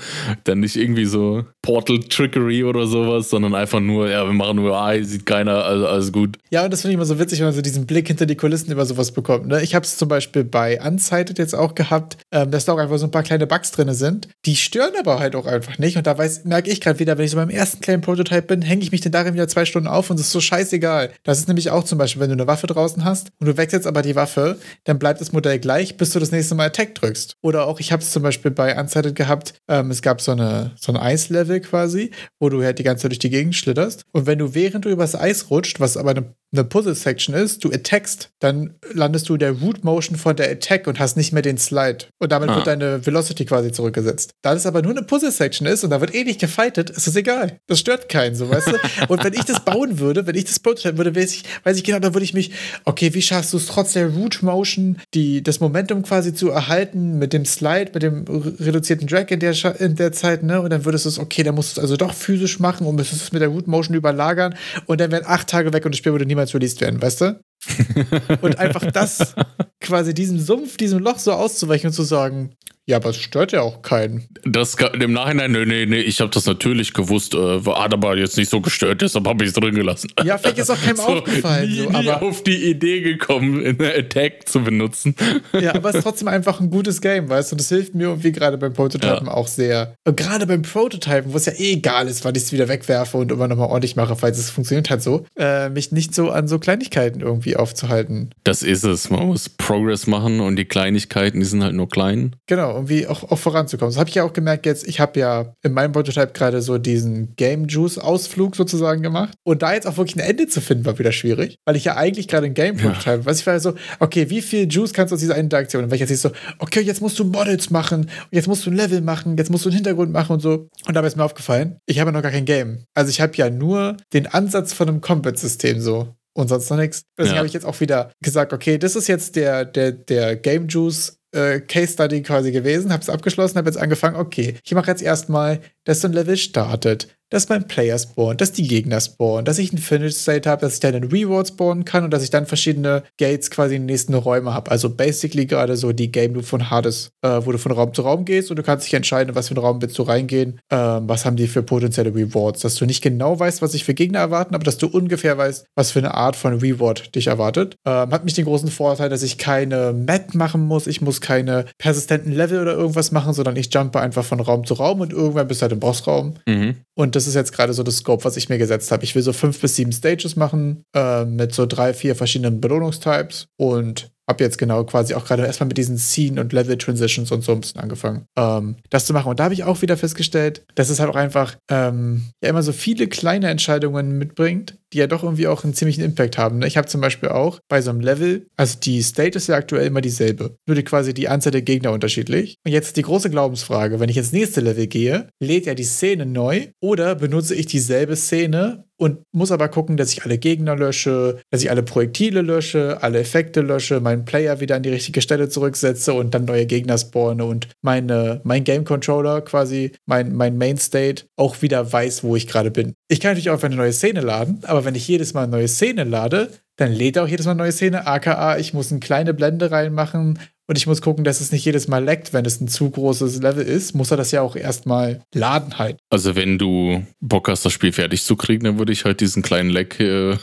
Dann nicht irgendwie so Portal-Trickery oder sowas, sondern einfach nur, ja, wir machen nur, ah, sieht keiner, also alles gut. Ja, und das finde ich immer so witzig, wenn man so diesen Blick hinter die Kulissen über sowas bekommt. Ne? Ich habe es zum Beispiel bei Unsighted jetzt auch gehabt, ähm, dass da auch einfach so ein paar kleine Bugs drin sind. Die stören aber halt auch einfach nicht. Und da merke ich gerade wieder, wenn ich so beim ersten kleinen Prototype bin, hänge ich mich dann darin wieder zwei Stunden auf und es ist so scheißegal. Das ist nämlich auch zum Beispiel, wenn du eine Waffe draußen hast und du wechselst aber die Waffe, dann bleibt das Modell gleich, bis du das nächste Mal Attack drückst. Oder auch, ich habe es zum Beispiel bei Unsighted gehabt, ähm, es gab so, eine, so ein Eislevel quasi, wo du halt die ganze Zeit durch die Gegend schlitterst. Und wenn du während du übers Eis rutscht, was aber eine eine Puzzle-Section ist, du attackst, dann landest du in der Root-Motion von der Attack und hast nicht mehr den Slide. Und damit ah. wird deine Velocity quasi zurückgesetzt. Da es aber nur eine Puzzle-Section ist und da wird eh nicht gefightet, ist es egal. Das stört keinen, so weißt du. *laughs* Und wenn ich das bauen würde, wenn ich das prototypen würde, weiß ich, weiß ich genau, dann würde ich mich, okay, wie schaffst du es trotz der Root-Motion, die, das Momentum quasi zu erhalten mit dem Slide, mit dem reduzierten Drag in der, in der Zeit, ne? Und dann würdest du es, okay, dann musst du es also doch physisch machen und müsstest es mit der Root-Motion überlagern und dann wären acht Tage weg und das Spiel würde niemals released werden, weißt du? *laughs* und einfach das quasi diesem Sumpf, diesem Loch so auszuweichen und zu sagen, ja, aber es stört ja auch keinen. Das im Nachhinein, nee, nee, nee, ich habe das natürlich gewusst, äh, hat aber jetzt nicht so gestört, deshalb habe ich es drin gelassen. Ja, vielleicht ist auch keinem *laughs* so, aufgefallen. Nie, so, nie aber auf die Idee gekommen, eine Attack zu benutzen. Ja, aber es ist trotzdem einfach ein gutes Game, weißt du? Das hilft mir irgendwie gerade beim Prototypen ja. auch sehr. Und gerade beim Prototypen, wo es ja eh egal ist, weil ich es wieder wegwerfe und immer nochmal ordentlich mache, falls es funktioniert hat so, äh, mich nicht so an so Kleinigkeiten irgendwie aufzuhalten. Das ist es. Man muss Progress machen und die Kleinigkeiten, die sind halt nur klein. Genau irgendwie auch, auch voranzukommen. Das habe ich ja auch gemerkt jetzt. Ich habe ja in meinem Prototype gerade so diesen Game Juice Ausflug sozusagen gemacht. Und da jetzt auch wirklich ein Ende zu finden, war wieder schwierig, weil ich ja eigentlich gerade ein Game Prototype, ja. was ich war so, okay, wie viel Juice kannst du aus dieser Interaktion? Und wenn ich jetzt so, okay, jetzt musst du Models machen, jetzt musst du ein Level machen, jetzt musst du einen Hintergrund machen und so. Und dabei ist mir aufgefallen, ich habe ja noch gar kein Game. Also ich habe ja nur den Ansatz von einem Combat-System so und sonst noch nichts. Deswegen ja. habe ich jetzt auch wieder gesagt, okay, das ist jetzt der, der, der Game Juice äh, Case Study quasi gewesen, habe es abgeschlossen, habe jetzt angefangen, okay, ich mache jetzt erstmal, dass so ein Level startet dass mein Player spawnt, dass die Gegner spawnen, dass ich ein Finish State habe, dass ich dann einen Reward spawnen kann und dass ich dann verschiedene Gates quasi in den nächsten Räume habe. Also basically gerade so die Game Loop von Hades, äh, wo du von Raum zu Raum gehst und du kannst dich entscheiden, was für einen Raum willst du reingehen, ähm, was haben die für potenzielle Rewards, dass du nicht genau weißt, was sich für Gegner erwarten, aber dass du ungefähr weißt, was für eine Art von Reward dich erwartet. Ähm, hat mich den großen Vorteil, dass ich keine Map machen muss, ich muss keine persistenten Level oder irgendwas machen, sondern ich jumpe einfach von Raum zu Raum und irgendwann bist du halt im Bossraum. Mhm. Und das ist jetzt gerade so das Scope, was ich mir gesetzt habe. Ich will so fünf bis sieben Stages machen äh, mit so drei, vier verschiedenen Belohnungstypes und habe jetzt genau quasi auch gerade erstmal mit diesen Scene- und Level-Transitions und so ein bisschen angefangen, ähm, das zu machen. Und da habe ich auch wieder festgestellt, dass es halt auch einfach ähm, ja immer so viele kleine Entscheidungen mitbringt, die ja doch irgendwie auch einen ziemlichen Impact haben. Ne? Ich habe zum Beispiel auch bei so einem Level, also die State ist ja aktuell immer dieselbe, nur die quasi die Anzahl der Gegner unterschiedlich. Und jetzt die große Glaubensfrage, wenn ich ins nächste Level gehe, lädt er die Szene neu oder benutze ich dieselbe Szene und muss aber gucken, dass ich alle Gegner lösche, dass ich alle Projektile lösche, alle Effekte lösche, meinen Player wieder an die richtige Stelle zurücksetze und dann neue Gegner spawne und meine, mein Game Controller quasi, mein, mein Main State auch wieder weiß, wo ich gerade bin. Ich kann natürlich auch eine neue Szene laden, aber wenn ich jedes Mal eine neue Szene lade, dann lädt er auch jedes Mal eine neue Szene. AKA, ich muss eine kleine Blende reinmachen und ich muss gucken, dass es nicht jedes Mal leckt, wenn es ein zu großes Level ist. Muss er das ja auch erstmal laden halt. Also, wenn du Bock hast, das Spiel fertig zu kriegen, dann würde ich halt diesen kleinen Leck. Äh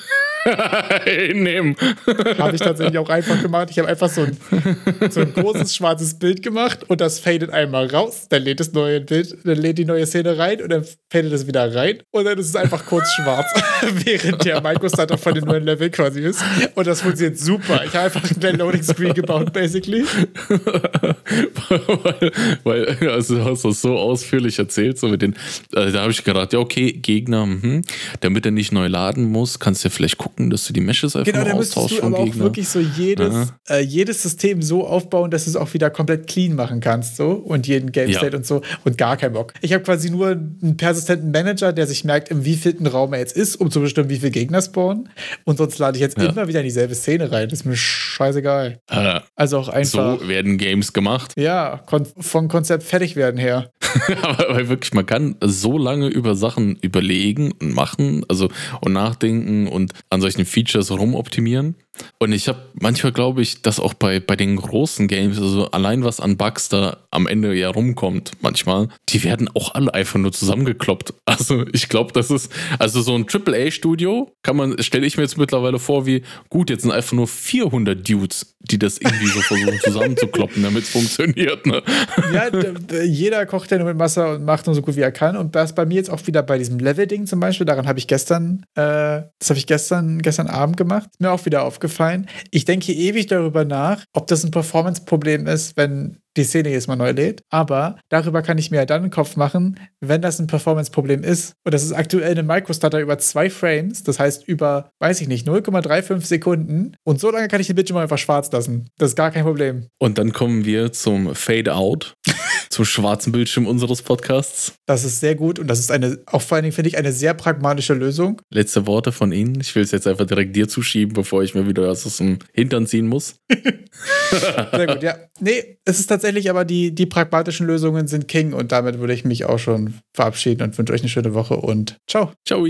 *laughs* hinnehmen. habe ich tatsächlich auch einfach gemacht. Ich habe einfach so ein, so ein großes schwarzes Bild gemacht und das fadet einmal raus. Dann lädt das neue Bild, dann lädt die neue Szene rein und dann fadet es wieder rein und dann ist es einfach kurz schwarz, *laughs* während der Microstarter von dem neuen Level quasi ist. Und das funktioniert super. Ich habe einfach einen Loading Screen gebaut, basically. weil, *laughs* weil, also du hast das so ausführlich erzählt, so mit den, also da habe ich gedacht, ja, okay, Gegner, mh, damit er nicht neu laden muss, kannst du ja vielleicht gucken gucken, dass du die Meshes einfach genau, da müsstest du aber auch wirklich so jedes, äh, jedes System so aufbauen, dass du es auch wieder komplett clean machen kannst, so und jeden Game State ja. und so und gar keinen Bock. Ich habe quasi nur einen persistenten Manager, der sich merkt, im wievielten Raum er jetzt ist, um zu bestimmen, wie viele Gegner spawnen. Und sonst lade ich jetzt ja. immer wieder in dieselbe Szene rein. Das ist mir scheißegal. Äh, also auch einfach. So werden Games gemacht. Ja, kon von Konzept fertig werden her. *laughs* aber wirklich, man kann so lange über Sachen überlegen und machen, also und nachdenken und an solchen Features rumoptimieren. Und ich habe manchmal glaube ich, dass auch bei, bei den großen Games, also allein was an Bugs da am Ende ja rumkommt, manchmal, die werden auch alle einfach nur zusammengekloppt. *laughs* Also ich glaube, das ist, also so ein AAA-Studio kann man, stelle ich mir jetzt mittlerweile vor, wie gut, jetzt sind einfach nur 400 Dudes, die das irgendwie so versuchen *laughs* zusammenzukloppen, damit es funktioniert. Ne? Ja, jeder kocht ja nur mit Wasser und macht nur so gut wie er kann. Und das bei mir jetzt auch wieder bei diesem Level-Ding zum Beispiel, daran habe ich gestern, äh, das habe ich gestern, gestern Abend gemacht, mir auch wieder aufgefallen. Ich denke ewig darüber nach, ob das ein Performance-Problem ist, wenn die Szene jedes Mal neu lädt. Aber darüber kann ich mir ja dann einen Kopf machen, wenn das ein Performance-Problem ist. Und das ist aktuell eine Microstarter über zwei Frames, das heißt über, weiß ich nicht, 0,35 Sekunden. Und so lange kann ich den Bildschirm einfach schwarz lassen. Das ist gar kein Problem. Und dann kommen wir zum Fade-Out. *laughs* zum schwarzen Bildschirm unseres Podcasts. Das ist sehr gut und das ist eine, auch vor allen Dingen finde ich, eine sehr pragmatische Lösung. Letzte Worte von Ihnen. Ich will es jetzt einfach direkt dir zuschieben, bevor ich mir wieder was aus dem Hintern ziehen muss. *laughs* sehr gut, ja. Nee, es ist tatsächlich aber die, die pragmatischen Lösungen sind King und damit würde ich mich auch schon verabschieden und wünsche euch eine schöne Woche und ciao. Ciao.